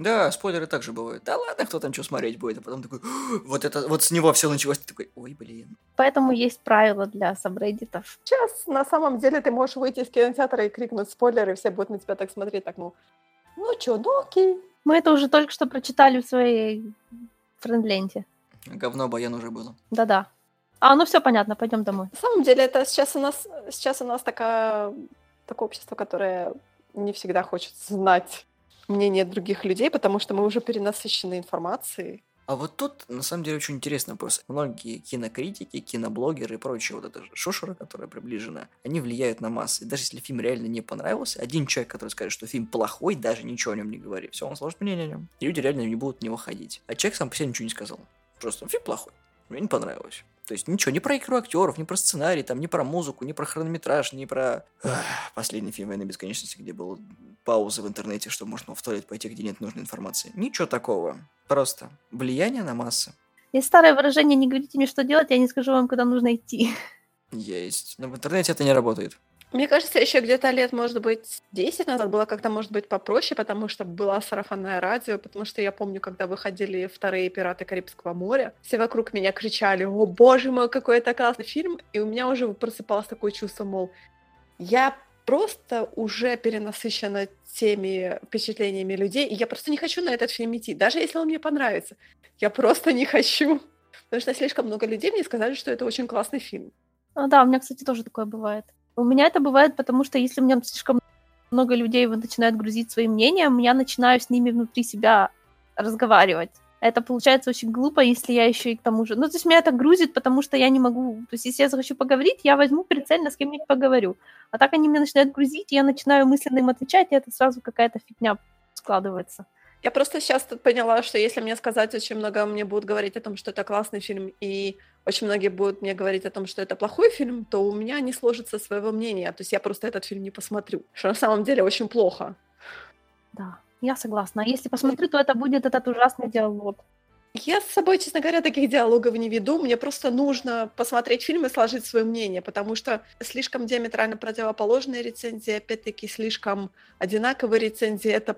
Да, спойлеры также бывают. Да ладно, кто там что смотреть будет, а потом такой, вот это, вот с него все началось, ты такой, ой, блин. Поэтому есть правила для сабреддитов. Сейчас на самом деле ты можешь выйти из кинотеатра и крикнуть спойлеры, и все будут на тебя так смотреть, так, ну, ну чё, ну окей. Мы это уже только что прочитали в своей френд-ленте. Говно Баян уже было. Да-да. А, ну все понятно, пойдем домой. На самом деле это сейчас у нас, сейчас у нас такая, такое общество, которое не всегда хочет знать мнение других людей, потому что мы уже перенасыщены информацией. А вот тут, на самом деле, очень интересный вопрос. Многие кинокритики, киноблогеры и прочие вот эта шушера, которая приближена, они влияют на массы. И даже если фильм реально не понравился, один человек, который скажет, что фильм плохой, даже ничего о нем не говорит, все, он сложит мнение о нем. И люди реально не будут в него ходить. А человек сам по себе ничего не сказал. Просто фильм плохой. Мне не понравилось. То есть ничего, не про игру актеров, не про сценарий, там, не про музыку, не про хронометраж, не про ах, последний фильм «Войны бесконечности», где был паузы в интернете, что можно в туалет пойти, где нет нужной информации. Ничего такого. Просто влияние на массы Есть старое выражение «не говорите мне, что делать, я не скажу вам, куда нужно идти». есть. Но в интернете это не работает. Мне кажется, еще где-то лет, может быть, 10 назад было как-то, может быть, попроще, потому что была сарафанное радио, потому что я помню, когда выходили вторые «Пираты Карибского моря», все вокруг меня кричали, о, боже мой, какой это классный фильм, и у меня уже просыпалось такое чувство, мол, я просто уже перенасыщена теми впечатлениями людей, и я просто не хочу на этот фильм идти, даже если он мне понравится. Я просто не хочу. Потому что слишком много людей мне сказали, что это очень классный фильм. Ну да, у меня, кстати, тоже такое бывает. У меня это бывает, потому что если у меня слишком много людей начинают грузить своим мнением, я начинаю с ними внутри себя разговаривать. Это получается очень глупо, если я еще и к тому же... Ну, то есть меня это грузит, потому что я не могу... То есть если я захочу поговорить, я возьму прицельно с кем-нибудь поговорю. А так они меня начинают грузить, и я начинаю мысленно им отвечать, и это сразу какая-то фигня складывается. Я просто сейчас поняла, что если мне сказать очень много, мне будут говорить о том, что это классный фильм, и очень многие будут мне говорить о том, что это плохой фильм, то у меня не сложится своего мнения. То есть я просто этот фильм не посмотрю. Что на самом деле очень плохо. Да, я согласна. Если посмотрю, то это будет этот ужасный диалог. Я с собой, честно говоря, таких диалогов не веду. Мне просто нужно посмотреть фильм и сложить свое мнение, потому что слишком диаметрально противоположные рецензии, опять-таки, слишком одинаковые рецензии, это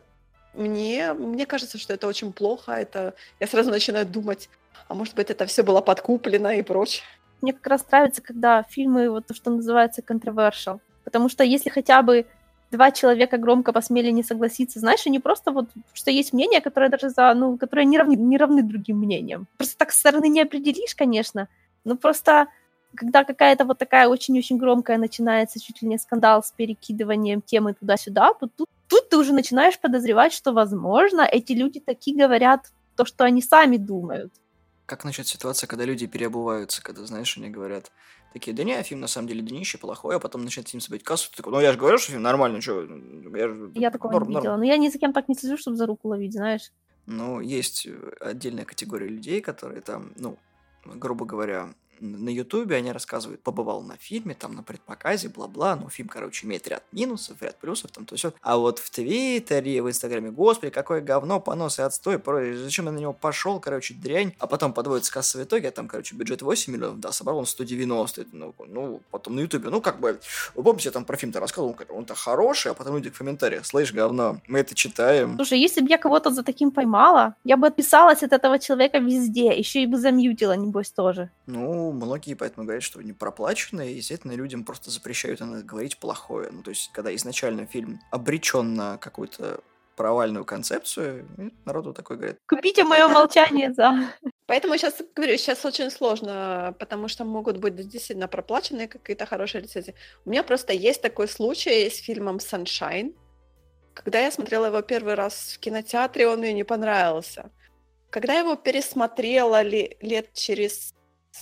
мне, мне кажется, что это очень плохо. Это я сразу начинаю думать, а может быть, это все было подкуплено и прочее. Мне как раз нравится, когда фильмы, вот то, что называется controversial. Потому что если хотя бы два человека громко посмели не согласиться, знаешь, и не просто вот, что есть мнение, которое даже за, ну, которое не равны, не равны другим мнениям. Просто так со стороны не определишь, конечно, но просто когда какая-то вот такая очень-очень громкая начинается чуть ли не скандал с перекидыванием темы туда-сюда, то тут, тут ты уже начинаешь подозревать, что, возможно, эти люди такие говорят то, что они сами думают. Как насчет ситуации, когда люди переобуваются, когда, знаешь, они говорят, такие, да не, фильм на самом деле днище, плохой, а потом начинает фильм собирать кассу, ты такой, ну я же говорю, что фильм нормальный, что, я, же- Я такого норм, не норм». видела. Но я ни за кем так не слежу, чтобы за руку ловить, знаешь. Ну, есть э, отдельная категория людей, которые там, ну, грубо говоря, на Ютубе они рассказывают, побывал на фильме, там, на предпоказе, бла-бла, ну, фильм, короче, имеет ряд минусов, ряд плюсов, там, то все. А вот в Твиттере, в Инстаграме, господи, какое говно, понос и отстой, про... зачем я на него пошел, короче, дрянь. А потом подводится кассовый итог, а там, короче, бюджет 8 миллионов, да, собрал он 190, ну, ну потом на Ютубе, ну, как бы, вы помните, я там про фильм-то рассказывал, он-то хороший, а потом люди в комментариях, слышь, говно, мы это читаем. Слушай, если бы я кого-то за таким поймала, я бы отписалась от этого человека везде, еще и бы замьютила, небось, тоже. Ну, многие поэтому говорят, что не проплаченные, и, естественно, людям просто запрещают говорить плохое. Ну, то есть, когда изначально фильм обречен на какую-то провальную концепцию, народу такой говорит. Купите мое молчание за. Поэтому сейчас говорю, сейчас очень сложно, потому что могут быть действительно проплаченные какие-то хорошие рецензии. У меня просто есть такой случай с фильмом Sunshine. Когда я смотрела его первый раз в кинотеатре, он мне не понравился. Когда я его пересмотрела ли, лет через,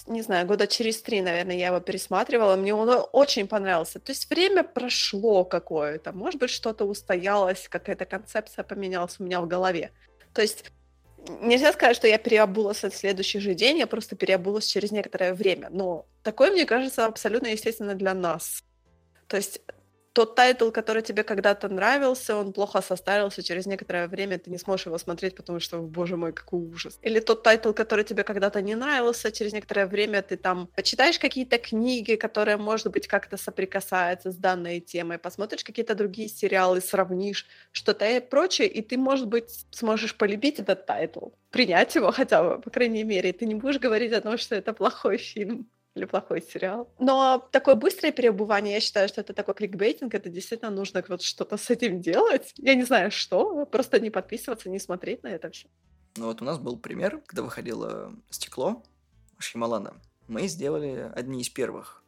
не знаю, года через три, наверное, я его пересматривала, мне он очень понравился. То есть время прошло какое-то, может быть, что-то устоялось, какая-то концепция поменялась у меня в голове. То есть нельзя сказать, что я переобулась от следующий же день, я просто переобулась через некоторое время. Но такое, мне кажется, абсолютно естественно для нас. То есть тот тайтл, который тебе когда-то нравился, он плохо состарился, через некоторое время ты не сможешь его смотреть, потому что, боже мой, какой ужас. Или тот тайтл, который тебе когда-то не нравился, через некоторое время ты там почитаешь какие-то книги, которые, может быть, как-то соприкасаются с данной темой, посмотришь какие-то другие сериалы, сравнишь что-то и прочее, и ты, может быть, сможешь полюбить этот тайтл, принять его хотя бы, по крайней мере, ты не будешь говорить о том, что это плохой фильм или плохой сериал. Но такое быстрое переобувание, я считаю, что это такой кликбейтинг, это действительно нужно вот что-то с этим делать. Я не знаю, что, просто не подписываться, не смотреть на это все. Ну вот у нас был пример, когда выходило «Стекло» Шьямалана. Мы сделали одни из первых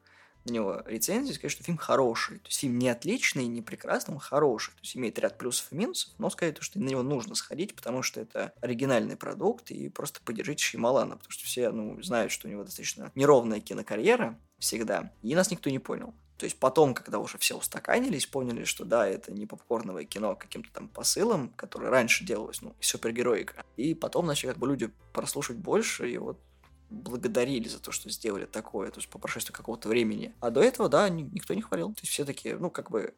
на него рецензию, сказать, что фильм хороший. То есть фильм не отличный, не прекрасный, он хороший. То есть имеет ряд плюсов и минусов, но сказать, что на него нужно сходить, потому что это оригинальный продукт, и просто поддержите Шималана, потому что все ну, знают, что у него достаточно неровная кинокарьера всегда, и нас никто не понял. То есть потом, когда уже все устаканились, поняли, что да, это не попкорновое кино каким-то там посылом, которое раньше делалось, ну, супергероика. И потом начали как бы люди прослушать больше, и вот благодарили за то, что сделали такое, то есть по прошествии какого-то времени. А до этого, да, никто не хвалил. То есть все таки ну, как бы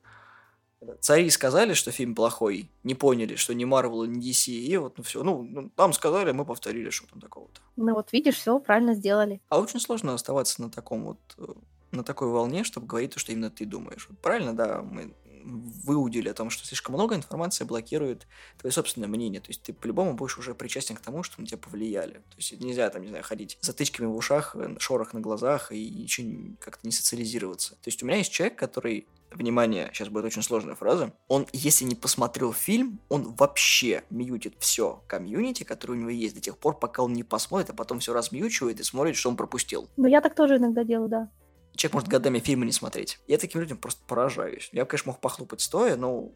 цари сказали, что фильм плохой, не поняли, что не Марвел, не DC, и вот, ну все, ну, ну там сказали, мы повторили, что там такого-то. Ну вот видишь, все правильно сделали. А очень сложно оставаться на таком вот, э, на такой волне, чтобы говорить то, что именно ты думаешь. Вот правильно, да, мы выудили о том, что слишком много информации блокирует твое собственное мнение. То есть ты по-любому будешь уже причастен к тому, что на тебя повлияли. То есть нельзя там, не знаю, ходить затычками в ушах, э, шорох на глазах и ничего как-то не социализироваться. То есть у меня есть человек, который внимание, сейчас будет очень сложная фраза, он, если не посмотрел фильм, он вообще мьютит все комьюнити, которое у него есть до тех пор, пока он не посмотрит, а потом все размьючивает и смотрит, что он пропустил. Ну, я так тоже иногда делаю, да. Человек может годами фильмы не смотреть. Я таким людям просто поражаюсь. Я, конечно, мог похлопать стоя, но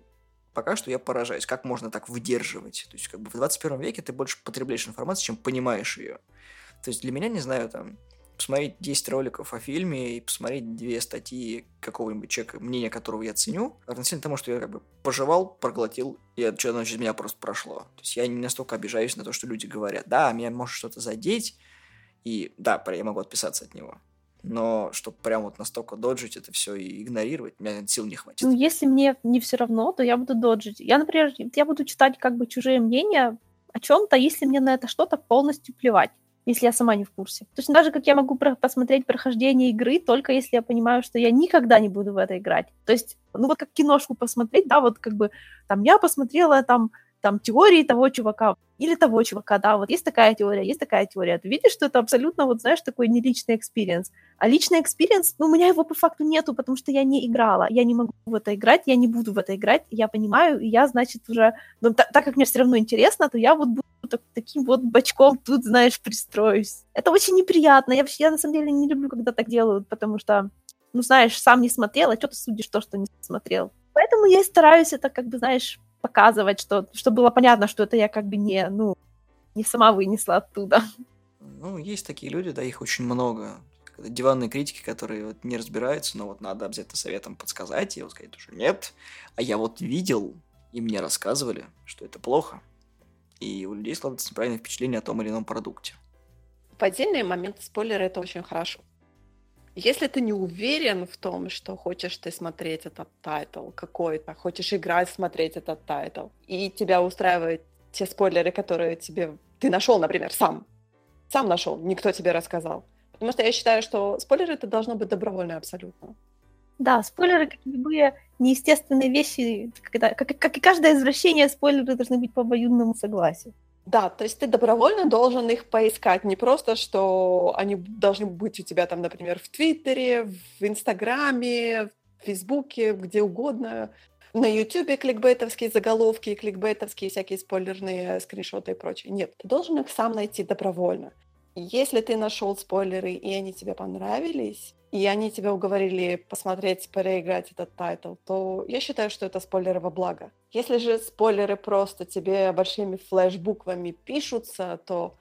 пока что я поражаюсь, как можно так выдерживать. То есть, как бы в 21 веке ты больше потребляешь информацию, чем понимаешь ее. То есть для меня, не знаю, там, посмотреть 10 роликов о фильме и посмотреть две статьи какого-нибудь человека, мнение которого я ценю, равносильно тому, что я как бы пожевал, проглотил, и это что-то через меня просто прошло. То есть я не настолько обижаюсь на то, что люди говорят. Да, меня может что-то задеть, и да, я могу отписаться от него но чтобы прям вот настолько доджить это все и игнорировать, у меня сил не хватит. Ну, если мне не все равно, то я буду доджить. Я, например, я буду читать как бы чужие мнения о чем-то, если мне на это что-то полностью плевать если я сама не в курсе. Точно так же, как я могу про- посмотреть прохождение игры, только если я понимаю, что я никогда не буду в это играть. То есть, ну вот как киношку посмотреть, да, вот как бы там я посмотрела там там теории того чувака или того чувака, да, вот есть такая теория, есть такая теория. Ты видишь, что это абсолютно, вот знаешь, такой не личный experience. А личный experience, ну, у меня его по факту нету, потому что я не играла. Я не могу в это играть, я не буду в это играть, я понимаю, и я, значит, уже... Ну, так, так как мне все равно интересно, то я вот буду так, таким вот бочком тут, знаешь, пристроюсь. Это очень неприятно. Я вообще, я на самом деле не люблю, когда так делают, потому что, ну, знаешь, сам не смотрел, а что ты судишь то, что не смотрел? Поэтому я и стараюсь это, как бы, знаешь, показывать, что, чтобы было понятно, что это я как бы не, ну, не сама вынесла оттуда. Ну, есть такие люди, да, их очень много. Диванные критики, которые вот не разбираются, но вот надо обязательно советом подсказать и вот сказать, что нет, а я вот видел, и мне рассказывали, что это плохо. И у людей складывается неправильное впечатление о том или ином продукте. В отдельные моменты спойлеры это очень хорошо. Если ты не уверен в том, что хочешь ты смотреть этот тайтл какой-то, хочешь играть, смотреть этот тайтл, и тебя устраивают те спойлеры, которые тебе ты нашел, например, сам, сам нашел, никто тебе рассказал. Потому что я считаю, что спойлеры это должно быть добровольно абсолютно. Да, спойлеры, как любые неестественные вещи, когда, как, как и каждое извращение, спойлеры должны быть по обоюдному согласию. Да, то есть ты добровольно должен их поискать, не просто, что они должны быть у тебя там, например, в Твиттере, в Инстаграме, в Фейсбуке, где угодно, на Ютубе кликбейтовские заголовки, кликбейтовские всякие спойлерные скриншоты и прочее. Нет, ты должен их сам найти добровольно. Если ты нашел спойлеры, и они тебе понравились, и они тебя уговорили посмотреть, переиграть этот тайтл, то я считаю, что это спойлеры во благо. Если же спойлеры просто тебе большими флеш-буквами пишутся, то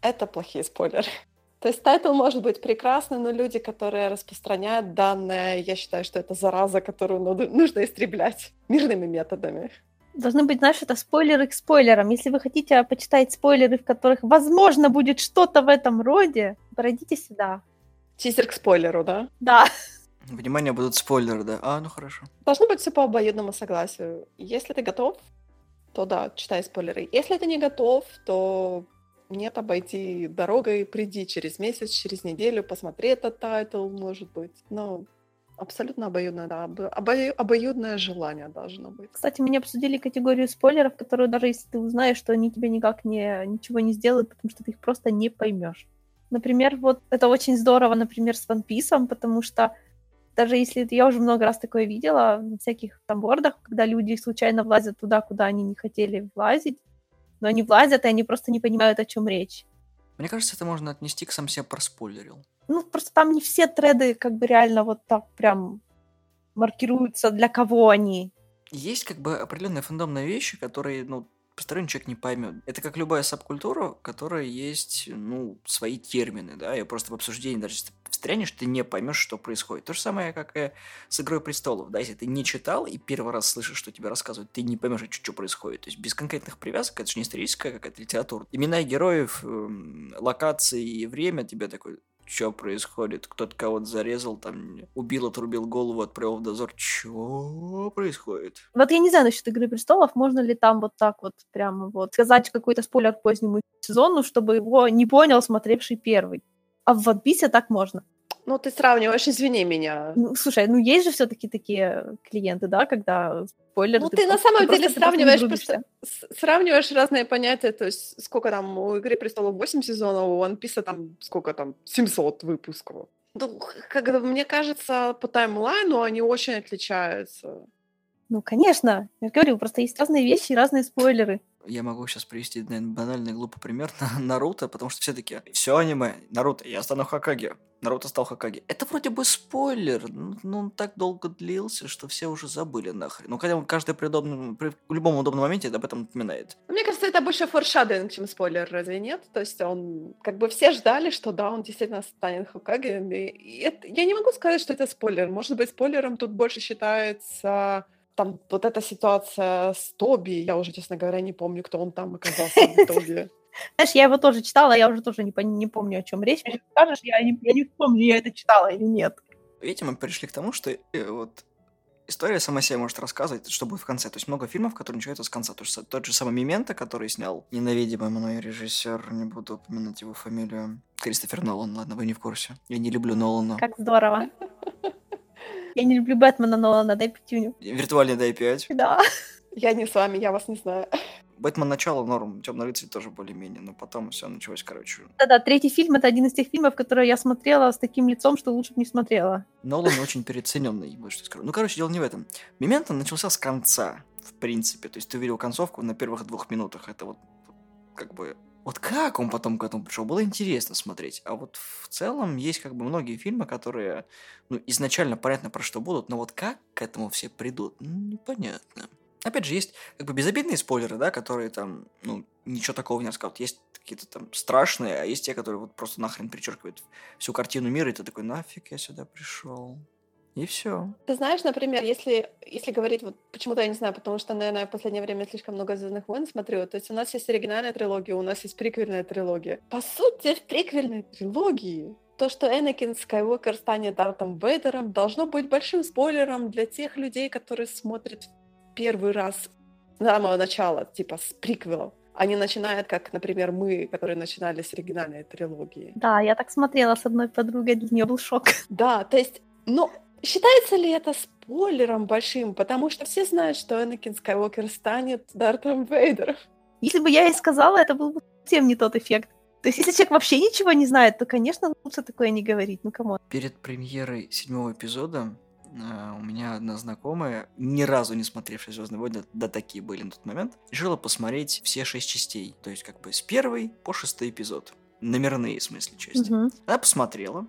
это плохие спойлеры. (laughs) То есть тайтл может быть прекрасный, но люди, которые распространяют данные, я считаю, что это зараза, которую нужно истреблять мирными методами. Должны быть, знаешь, это спойлеры к спойлерам. Если вы хотите почитать спойлеры, в которых, возможно, будет что-то в этом роде, пройдите сюда. Тизер к спойлеру, да? Да. Внимание, будут спойлеры, да? А, ну хорошо. Должно быть все по обоюдному согласию. Если ты готов, то да, читай спойлеры. Если ты не готов, то нет, обойди дорогой, приди через месяц, через неделю, посмотри этот тайтл, может быть. Ну, абсолютно обоюдное, да, обо- обоюдное желание должно быть. Кстати, мы не обсудили категорию спойлеров, которую даже если ты узнаешь, что они тебе никак не, ничего не сделают, потому что ты их просто не поймешь. Например, вот это очень здорово, например, с One Piece, потому что даже если я уже много раз такое видела на всяких там бордах, когда люди случайно влазят туда, куда они не хотели влазить, но они влазят, и они просто не понимают, о чем речь. Мне кажется, это можно отнести к сам себя проспойлерил. Ну, просто там не все треды как бы реально вот так прям маркируются, для кого они. Есть как бы определенные фандомные вещи, которые, ну, посторонний человек не поймет. Это как любая сабкультура, у которой есть, ну, свои термины, да, и просто в обсуждении, даже если ты встрянешь, ты не поймешь, что происходит. То же самое, как и с «Игрой престолов», да, если ты не читал и первый раз слышишь, что тебе рассказывают, ты не поймешь, что, что происходит. То есть без конкретных привязок, это же не историческая какая-то литература. Имена героев, эм, локации и время тебе такой, что происходит, кто-то кого-то зарезал, там, убил, отрубил голову, отправил в дозор, что происходит? Вот я не знаю насчет «Игры престолов», можно ли там вот так вот прямо вот сказать какой-то спойлер к позднему сезону, чтобы его не понял смотревший первый. А в One так можно. Ну, ты сравниваешь, извини меня. Ну, слушай, ну есть же все-таки такие клиенты, да, когда спойлер. Ну, ты, ты на самом деле сравниваешь, просто, сравниваешь разные понятия, то есть сколько там у «Игры престолов» 8 сезонов, у One Piece там сколько там, 700 выпусков. Ну, как бы, мне кажется, по таймлайну они очень отличаются. Ну, конечно. Я говорю, просто есть разные вещи и разные спойлеры я могу сейчас привести, наверное, банальный глупый пример (laughs) на Наруто, потому что все таки все аниме, Наруто, я стану Хакаги, Наруто стал Хакаги. Это вроде бы спойлер, но ну, он так долго длился, что все уже забыли нахрен. Ну, хотя он каждый при, удобном, при любом удобном моменте об этом напоминает. Мне кажется, это больше форшадинг, чем спойлер, разве нет? То есть он, как бы все ждали, что да, он действительно станет Хакаги. И это, я не могу сказать, что это спойлер. Может быть, спойлером тут больше считается там вот эта ситуация с Тоби, я уже, честно говоря, не помню, кто он там оказался в итоге. (laughs) Знаешь, я его тоже читала, я уже тоже не, не помню, о чем речь. Если скажешь, я не, я не помню, я это читала или нет. Видите, мы пришли к тому, что э, вот история сама себе может рассказывать, что будет в конце. То есть много фильмов, которые начинаются с конца. То есть тот же самый Мемента, который снял ненавидимый мной режиссер, не буду упоминать его фамилию, Кристофер Нолан, ладно, вы не в курсе. Я не люблю Нолана. Как здорово. (laughs) Я не люблю Бэтмена Нолана, дай пятюню. Виртуальный дай пять. Да. Я не с вами, я вас не знаю. Бэтмен начало норм, Темный рыцарь тоже более-менее, но потом все началось, короче. Да-да, третий фильм это один из тех фильмов, которые я смотрела с таким лицом, что лучше бы не смотрела. Нолан очень переоцененный, вот что скажу. Ну, короче, дело не в этом. Мемента начался с конца, в принципе. То есть ты увидел концовку на первых двух минутах. Это вот как бы вот как он потом к этому пришел, было интересно смотреть. А вот в целом есть как бы многие фильмы, которые ну, изначально понятно про что будут, но вот как к этому все придут, непонятно. Опять же, есть как бы безобидные спойлеры, да, которые там, ну, ничего такого не рассказывают. Есть какие-то там страшные, а есть те, которые вот просто нахрен перечеркивают всю картину мира, и ты такой, нафиг я сюда пришел. И все. Ты знаешь, например, если, если говорить, вот почему-то я не знаю, потому что, наверное, в последнее время слишком много Звездных войн смотрю. То есть у нас есть оригинальная трилогия, у нас есть приквельная трилогия. По сути, в приквельной трилогии то, что Энакин Скайуокер станет Дартом Вейдером, должно быть большим спойлером для тех людей, которые смотрят первый раз с самого начала, типа с приквелов. Они начинают, как, например, мы, которые начинали с оригинальной трилогии. Да, я так смотрела с одной подругой, для нее был шок. Да, то есть, ну, считается ли это спойлером большим? Потому что все знают, что Энакин Скайуокер станет Дартом Вейдером. Если бы я ей сказала, это был бы совсем не тот эффект. То есть, если человек вообще ничего не знает, то, конечно, лучше такое не говорить. Ну, кому? Перед премьерой седьмого эпизода э, у меня одна знакомая, ни разу не смотревшая Звездные войны, да такие были на тот момент, решила посмотреть все шесть частей. То есть, как бы с первой по шестой эпизод. Номерные, в смысле, части. Мгм. Она посмотрела.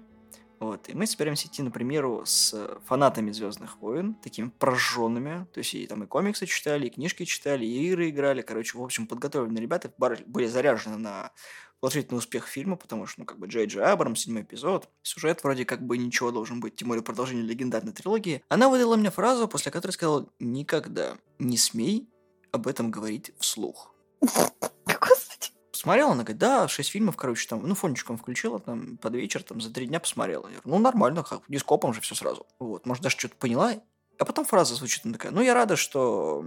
Вот, и мы собираемся идти, например, с фанатами Звездных войн, такими прожженными. То есть и там и комиксы читали, и книжки читали, и игры играли. Короче, в общем, подготовленные ребята были заряжены на положительный успех фильма, потому что, ну, как бы Джей Джей Абрамс, седьмой эпизод, сюжет вроде как бы ничего должен быть, тем более продолжение легендарной трилогии. Она выдала мне фразу, после которой сказала «Никогда не смей об этом говорить вслух». (laughs) Господи. Посмотрела, она говорит, да, шесть фильмов, короче, там, ну, фончиком включила, там, под вечер, там, за три дня посмотрела. Я говорю, ну, нормально, как, дископом же все сразу. Вот, может, даже что-то поняла. А потом фраза звучит, она такая, ну, я рада, что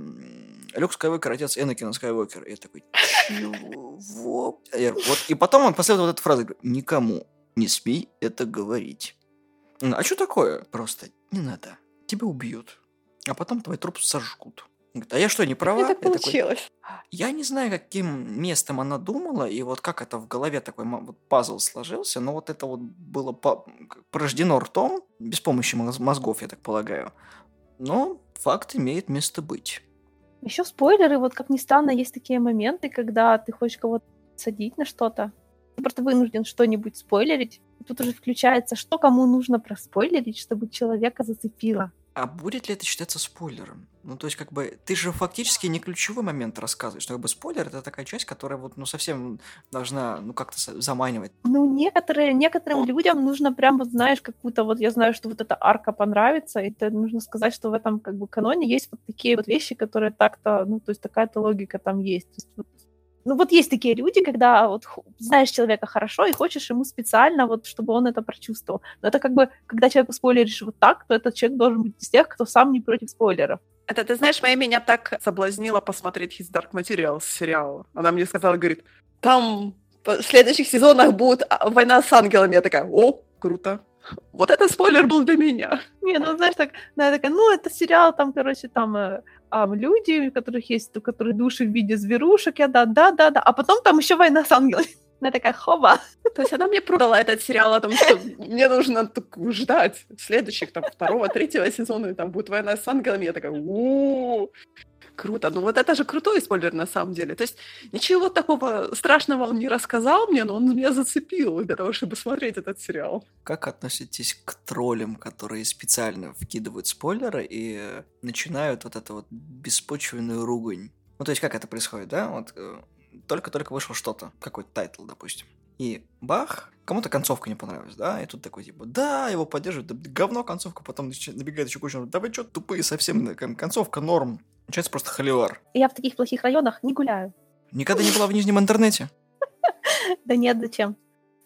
Люк Скайуокер, отец Энакина Скайуокер. Я такой, чего? Я говорю, вот, и потом он последовал вот эту фразу, говорю, никому не смей это говорить. А что такое? Просто не надо, тебя убьют. А потом твой труп сожгут. Говорит, а я что, не права? Мне так Я такой, получилось. я не знаю, каким местом она думала, и вот как это в голове такой вот пазл сложился, но вот это вот было по- как порождено ртом, без помощи моз- мозгов, я так полагаю. Но факт имеет место быть. Еще спойлеры, вот как ни странно, есть такие моменты, когда ты хочешь кого-то садить на что-то, ты просто вынужден что-нибудь спойлерить. И Тут уже включается, что кому нужно проспойлерить, чтобы человека зацепило. А будет ли это считаться спойлером? Ну, то есть, как бы, ты же фактически не ключевой момент рассказываешь. Но, как бы, спойлер — это такая часть, которая вот, ну, совсем должна, ну, как-то заманивать. Ну, некоторые, некоторым людям нужно прям, вот знаешь, какую-то вот, я знаю, что вот эта арка понравится, и это нужно сказать, что в этом как бы каноне есть вот такие вот вещи, которые так-то, ну, то есть такая-то логика там есть. То есть вот ну вот есть такие люди, когда вот знаешь человека хорошо и хочешь ему специально вот, чтобы он это прочувствовал. Но это как бы, когда человеку спойлеришь вот так, то этот человек должен быть из тех, кто сам не против спойлеров. Это, ты знаешь, моя меня так соблазнила посмотреть His Dark Materials сериал. Она мне сказала, говорит, там в следующих сезонах будет а, война с ангелами. Я такая, о, круто. Вот это спойлер был для меня. Не, ну знаешь, так, я такая, ну это сериал, там, короче, там э, а, люди, у которых есть, у которых души в виде зверушек, я да, да, да, да, а потом там еще война с ангелами. Я такая, хоба. То есть она мне продала этот сериал о том, что мне нужно ждать следующих, там, второго, третьего сезона, и там будет война с ангелами. Я такая, у Круто. Ну вот это же крутой спойлер на самом деле. То есть ничего такого страшного он не рассказал мне, но он меня зацепил для того, чтобы смотреть этот сериал. Как относитесь к троллям, которые специально вкидывают спойлеры и начинают вот эту вот беспочвенную ругань? Ну, то есть, как это происходит, да? Вот э, только-только вышло что-то, какой-то тайтл, допустим. И бах, кому-то концовка не понравилась, да? И тут такой, типа, да, его поддерживают, да, говно концовка, потом набегает еще куча, да вы что, тупые совсем, кон- концовка норм. Начинается просто холивар. Я в таких плохих районах не гуляю. Никогда не была в нижнем интернете? (laughs) Да нет, зачем?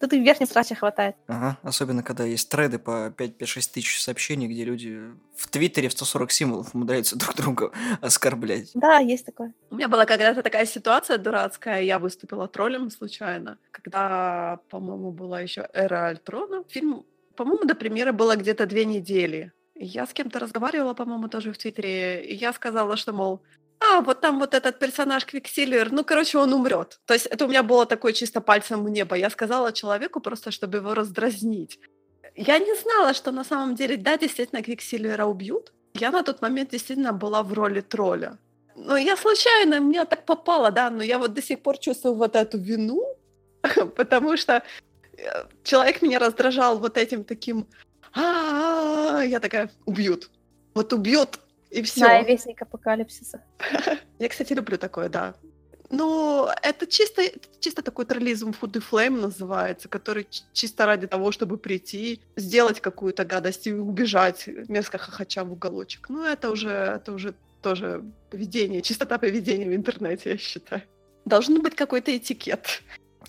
Тут и в верхнем страте хватает. Ага, особенно когда есть треды по 5-6 тысяч сообщений, где люди в Твиттере в 140 символов умудряются (laughs) друг друга оскорблять. Да, есть такое. У меня была когда-то такая ситуация дурацкая, я выступила троллем случайно, когда, по-моему, была еще «Эра Альтрона». Фильм, по-моему, до премьеры было где-то две недели. Я с кем-то разговаривала, по-моему, тоже в Твиттере, и я сказала, что, мол, а, вот там вот этот персонаж Квиксильвер, ну, короче, он умрет. То есть это у меня было такое чисто пальцем в небо. Я сказала человеку просто, чтобы его раздразнить. Я не знала, что на самом деле, да, действительно, Квиксильвера убьют. Я на тот момент действительно была в роли тролля. Ну, я случайно, мне так попало, да, но я вот до сих пор чувствую вот эту вину, (laughs) потому что э, человек меня раздражал вот этим таким, «А-а-а», я такая, убьют. Вот убьют, и все. Да, вестник апокалипсиса. (laughs) Я, кстати, люблю такое, да. Ну, это чисто, чисто такой троллизм Food и Flame называется, который чисто ради того, чтобы прийти, сделать какую-то гадость и убежать, мерзко хохоча в уголочек. Ну, это уже, это уже тоже поведение, чистота поведения в интернете, я считаю. Должен быть какой-то этикет.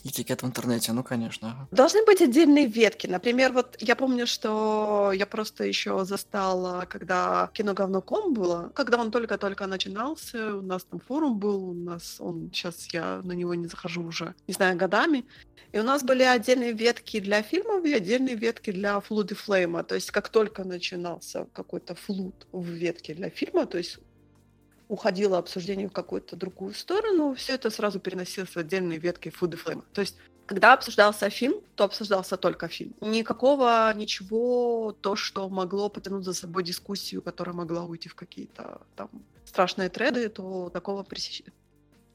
Этикет в интернете, ну, конечно. Должны быть отдельные ветки. Например, вот я помню, что я просто еще застала, когда кино говноком было, когда он только-только начинался, у нас там форум был, у нас он, сейчас я на него не захожу уже, не знаю, годами, и у нас были отдельные ветки для фильмов и отдельные ветки для флуд и флейма. То есть как только начинался какой-то флуд в ветке для фильма, то есть уходило обсуждение в какую-то другую сторону, все это сразу переносилось в отдельные ветки Food и Flame. То есть когда обсуждался фильм, то обсуждался только фильм. Никакого ничего, то, что могло потянуть за собой дискуссию, которая могла уйти в какие-то там страшные треды, то такого пресещ...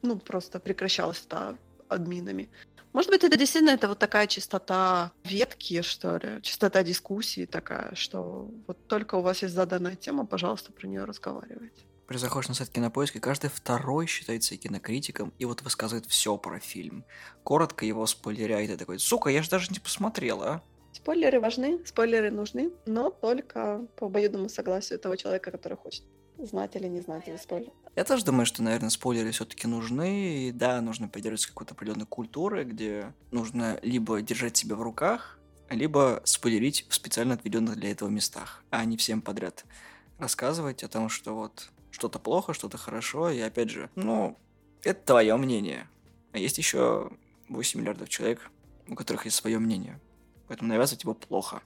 ну, просто прекращалось это админами. Может быть, это действительно это вот такая чистота ветки, что ли, чистота дискуссии такая, что вот только у вас есть заданная тема, пожалуйста, про нее разговаривайте. При заходишь на сайт Кинопоиска, каждый второй считается кинокритиком и вот высказывает все про фильм. Коротко его спойлеряет и такой, сука, я же даже не посмотрела, а. Спойлеры важны, спойлеры нужны, но только по обоюдному согласию того человека, который хочет знать или не знать этот спойлер. Я тоже думаю, что, наверное, спойлеры все-таки нужны. И да, нужно придерживаться какой-то определенной культуры, где нужно либо держать себя в руках, либо спойлерить в специально отведенных для этого местах, а не всем подряд рассказывать о том, что вот что-то плохо, что-то хорошо, и опять же, ну, это твое мнение. А есть еще 8 миллиардов человек, у которых есть свое мнение. Поэтому навязывать его плохо.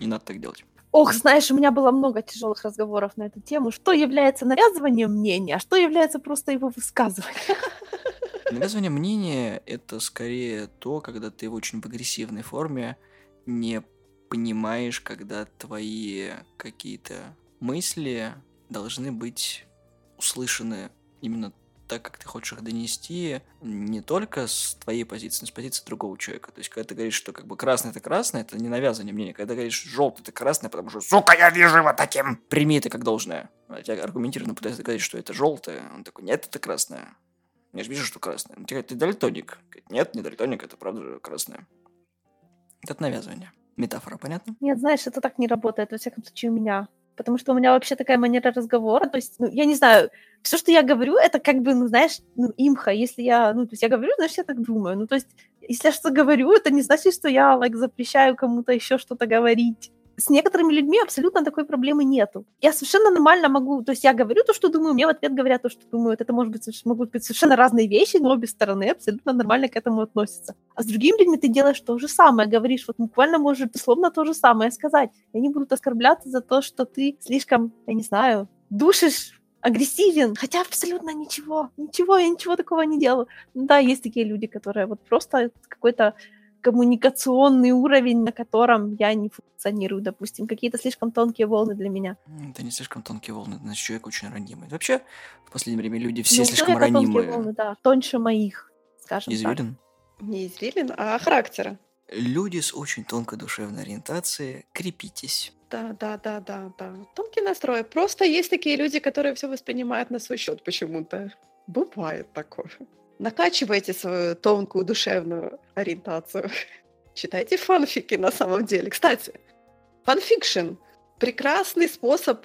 Не надо так делать. Ох, знаешь, у меня было много тяжелых разговоров на эту тему. Что является навязыванием мнения, а что является просто его высказыванием? (laughs) Навязывание мнения — это скорее то, когда ты в очень агрессивной форме не понимаешь, когда твои какие-то мысли должны быть услышаны именно так, как ты хочешь их донести, не только с твоей позиции, но с позиции другого человека. То есть, когда ты говоришь, что как бы красный это красный, это не навязывание мнения. Когда ты говоришь желтый это красный, потому что, сука, я вижу его таким, прими это как должное. А тебя аргументированно пытается говорить, что это желтое. Он такой, нет, это красное. Я же вижу, что красное. Он говорит, ты дальтоник. Нет, не дальтоник, это правда красное. Это навязывание. Метафора, понятно? Нет, знаешь, это так не работает, во всяком случае, у меня потому что у меня вообще такая манера разговора, то есть, ну, я не знаю, все, что я говорю, это как бы, ну, знаешь, ну, имха, если я, ну, то есть я говорю, значит, я так думаю, ну, то есть, если я что-то говорю, это не значит, что я, like, запрещаю кому-то еще что-то говорить с некоторыми людьми абсолютно такой проблемы нету. Я совершенно нормально могу, то есть я говорю то, что думаю, мне в ответ говорят то, что думают. Это может быть, могут быть совершенно разные вещи, но обе стороны абсолютно нормально к этому относятся. А с другими людьми ты делаешь то же самое, говоришь, вот буквально можешь условно то же самое сказать. И они будут оскорбляться за то, что ты слишком, я не знаю, душишь агрессивен, хотя абсолютно ничего, ничего, я ничего такого не делаю. Да, есть такие люди, которые вот просто какой-то коммуникационный уровень, на котором я не функционирую, допустим, какие-то слишком тонкие волны для меня. Это не слишком тонкие волны, значит, человек очень ранимый. Вообще, в последнее время люди все ну, слишком ранимые. волны, да, тоньше моих, скажем Извилин? так. Не извилин, а характера. Люди с очень тонкой душевной ориентацией, крепитесь. Да, да, да, да, да. Тонкий настрой. Просто есть такие люди, которые все воспринимают на свой счет почему-то. Бывает такое. Накачивайте свою тонкую душевную ориентацию. (laughs) Читайте фанфики на самом деле. Кстати, фанфикшн — прекрасный способ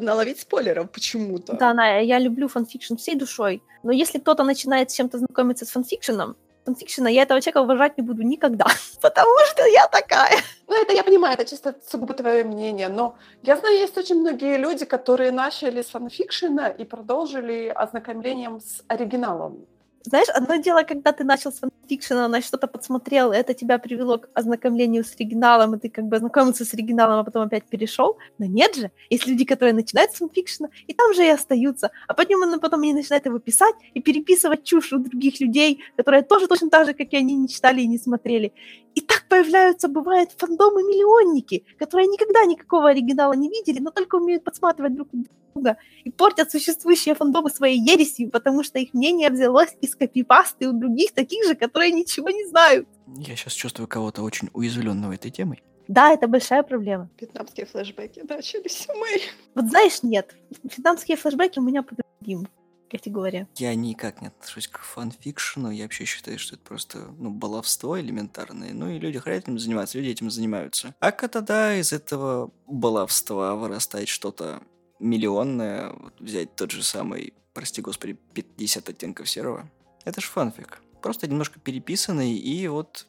наловить спойлеров почему-то. Да, Ная, я люблю фанфикшн всей душой. Но если кто-то начинает с чем-то знакомиться с фанфикшеном, фанфикшена, я этого человека уважать не буду никогда, (laughs) потому что я такая. Ну, это я понимаю, это чисто сугубо твое мнение, но я знаю, есть очень многие люди, которые начали с фанфикшена и продолжили ознакомлением с оригиналом. Знаешь, одно дело, когда ты начал с фанфикшена, на что-то подсмотрел, это тебя привело к ознакомлению с оригиналом, и ты как бы ознакомился с оригиналом, а потом опять перешел. Но нет же, есть люди, которые начинают с фанфикшена, и там же и остаются. А потом, потом они начинают его писать и переписывать чушь у других людей, которые тоже точно так же, как и они, не читали и не смотрели. И так появляются, бывают, фандомы-миллионники, которые никогда никакого оригинала не видели, но только умеют подсматривать друг друга и портят существующие фандомы своей ересью, потому что их мнение взялось из копипасты у других таких же, которые ничего не знают. Я сейчас чувствую кого-то очень уязвленного этой темой. Да, это большая проблема. Вьетнамские флешбеки начались, мы. Вот знаешь, нет. Вьетнамские флешбеки у меня по другим категория. Я никак не отношусь к фанфикшену. Я вообще считаю, что это просто, ну, баловство элементарное. Ну, и люди хотят этим заниматься, люди этим занимаются. А когда из этого баловства вырастает что-то миллионное, вот взять тот же самый, прости господи, 50 оттенков серого, это ж фанфик. Просто немножко переписанный, и вот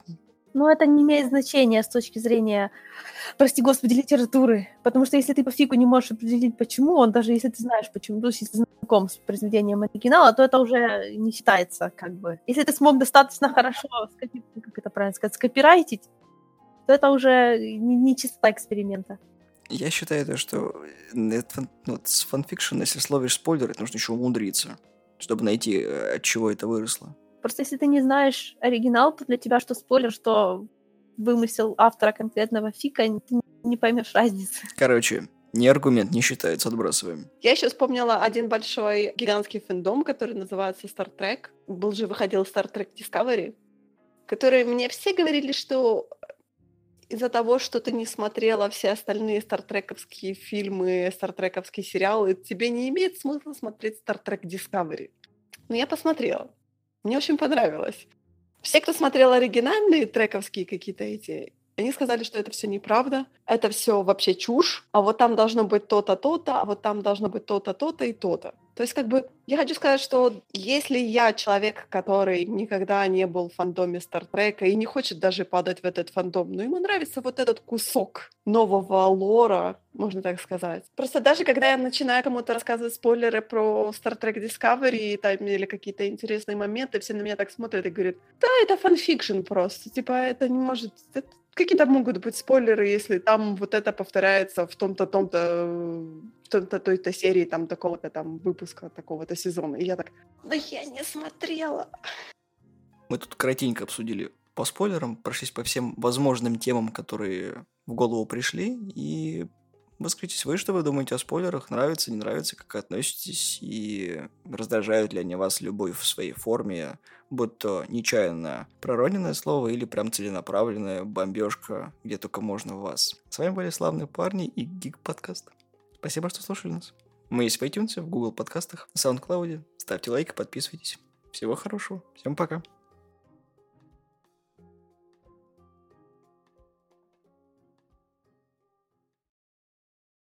но это не имеет значения с точки зрения, прости господи, литературы. Потому что если ты по фигу не можешь определить, почему, он даже если ты знаешь, почему, то есть если ты знаком с произведением оригинала, то это уже не считается как бы. Если ты смог достаточно хорошо, как это правильно сказать, скопирайтить, то это уже не, не чистота эксперимента. Я считаю, то, что э, ну, с фанфикшн, если словишь спойлер, это нужно еще умудриться, чтобы найти, э, от чего это выросло. Просто если ты не знаешь оригинал, то для тебя что спойлер, что вымысел автора конкретного фика, ты не поймешь разницы. Короче, не аргумент, не считается, отбрасываем. Я еще вспомнила один большой гигантский фэндом, который называется Star Trek. Был же, выходил Star Trek Discovery, который мне все говорили, что из-за того, что ты не смотрела все остальные стартрековские фильмы, стартрековские сериалы, тебе не имеет смысла смотреть Star Trek Discovery. Но я посмотрела. Мне очень понравилось. Все, кто смотрел оригинальные трековские какие-то эти, они сказали, что это все неправда, это все вообще чушь, а вот там должно быть то-то, то-то, а вот там должно быть то-то, то-то и то-то. То есть, как бы, я хочу сказать, что если я человек, который никогда не был в фандоме Стартрека и не хочет даже падать в этот фандом, но ему нравится вот этот кусок нового лора, можно так сказать. Просто даже когда я начинаю кому-то рассказывать спойлеры про Star Trek Discovery там, или какие-то интересные моменты, все на меня так смотрят и говорят, да, это fan fiction просто, типа, это не может... Это, какие там могут быть спойлеры, если там вот это повторяется в том-то, том-то, в том-то, той-то серии, там, такого-то там выпуска, такого-то сезона. И я так, да я не смотрела. Мы тут коротенько обсудили по спойлерам, прошлись по всем возможным темам, которые в голову пришли, и Выскажитесь вы, что вы думаете о спойлерах, нравится, не нравится, как относитесь, и раздражают ли они вас любовь в своей форме, будь то нечаянно пророненное слово или прям целенаправленная бомбежка, где только можно в вас. С вами были славные парни и Гик Подкаст. Спасибо, что слушали нас. Мы есть в iTunes, в Google подкастах, на SoundCloud. Ставьте лайк, подписывайтесь. Всего хорошего. Всем пока.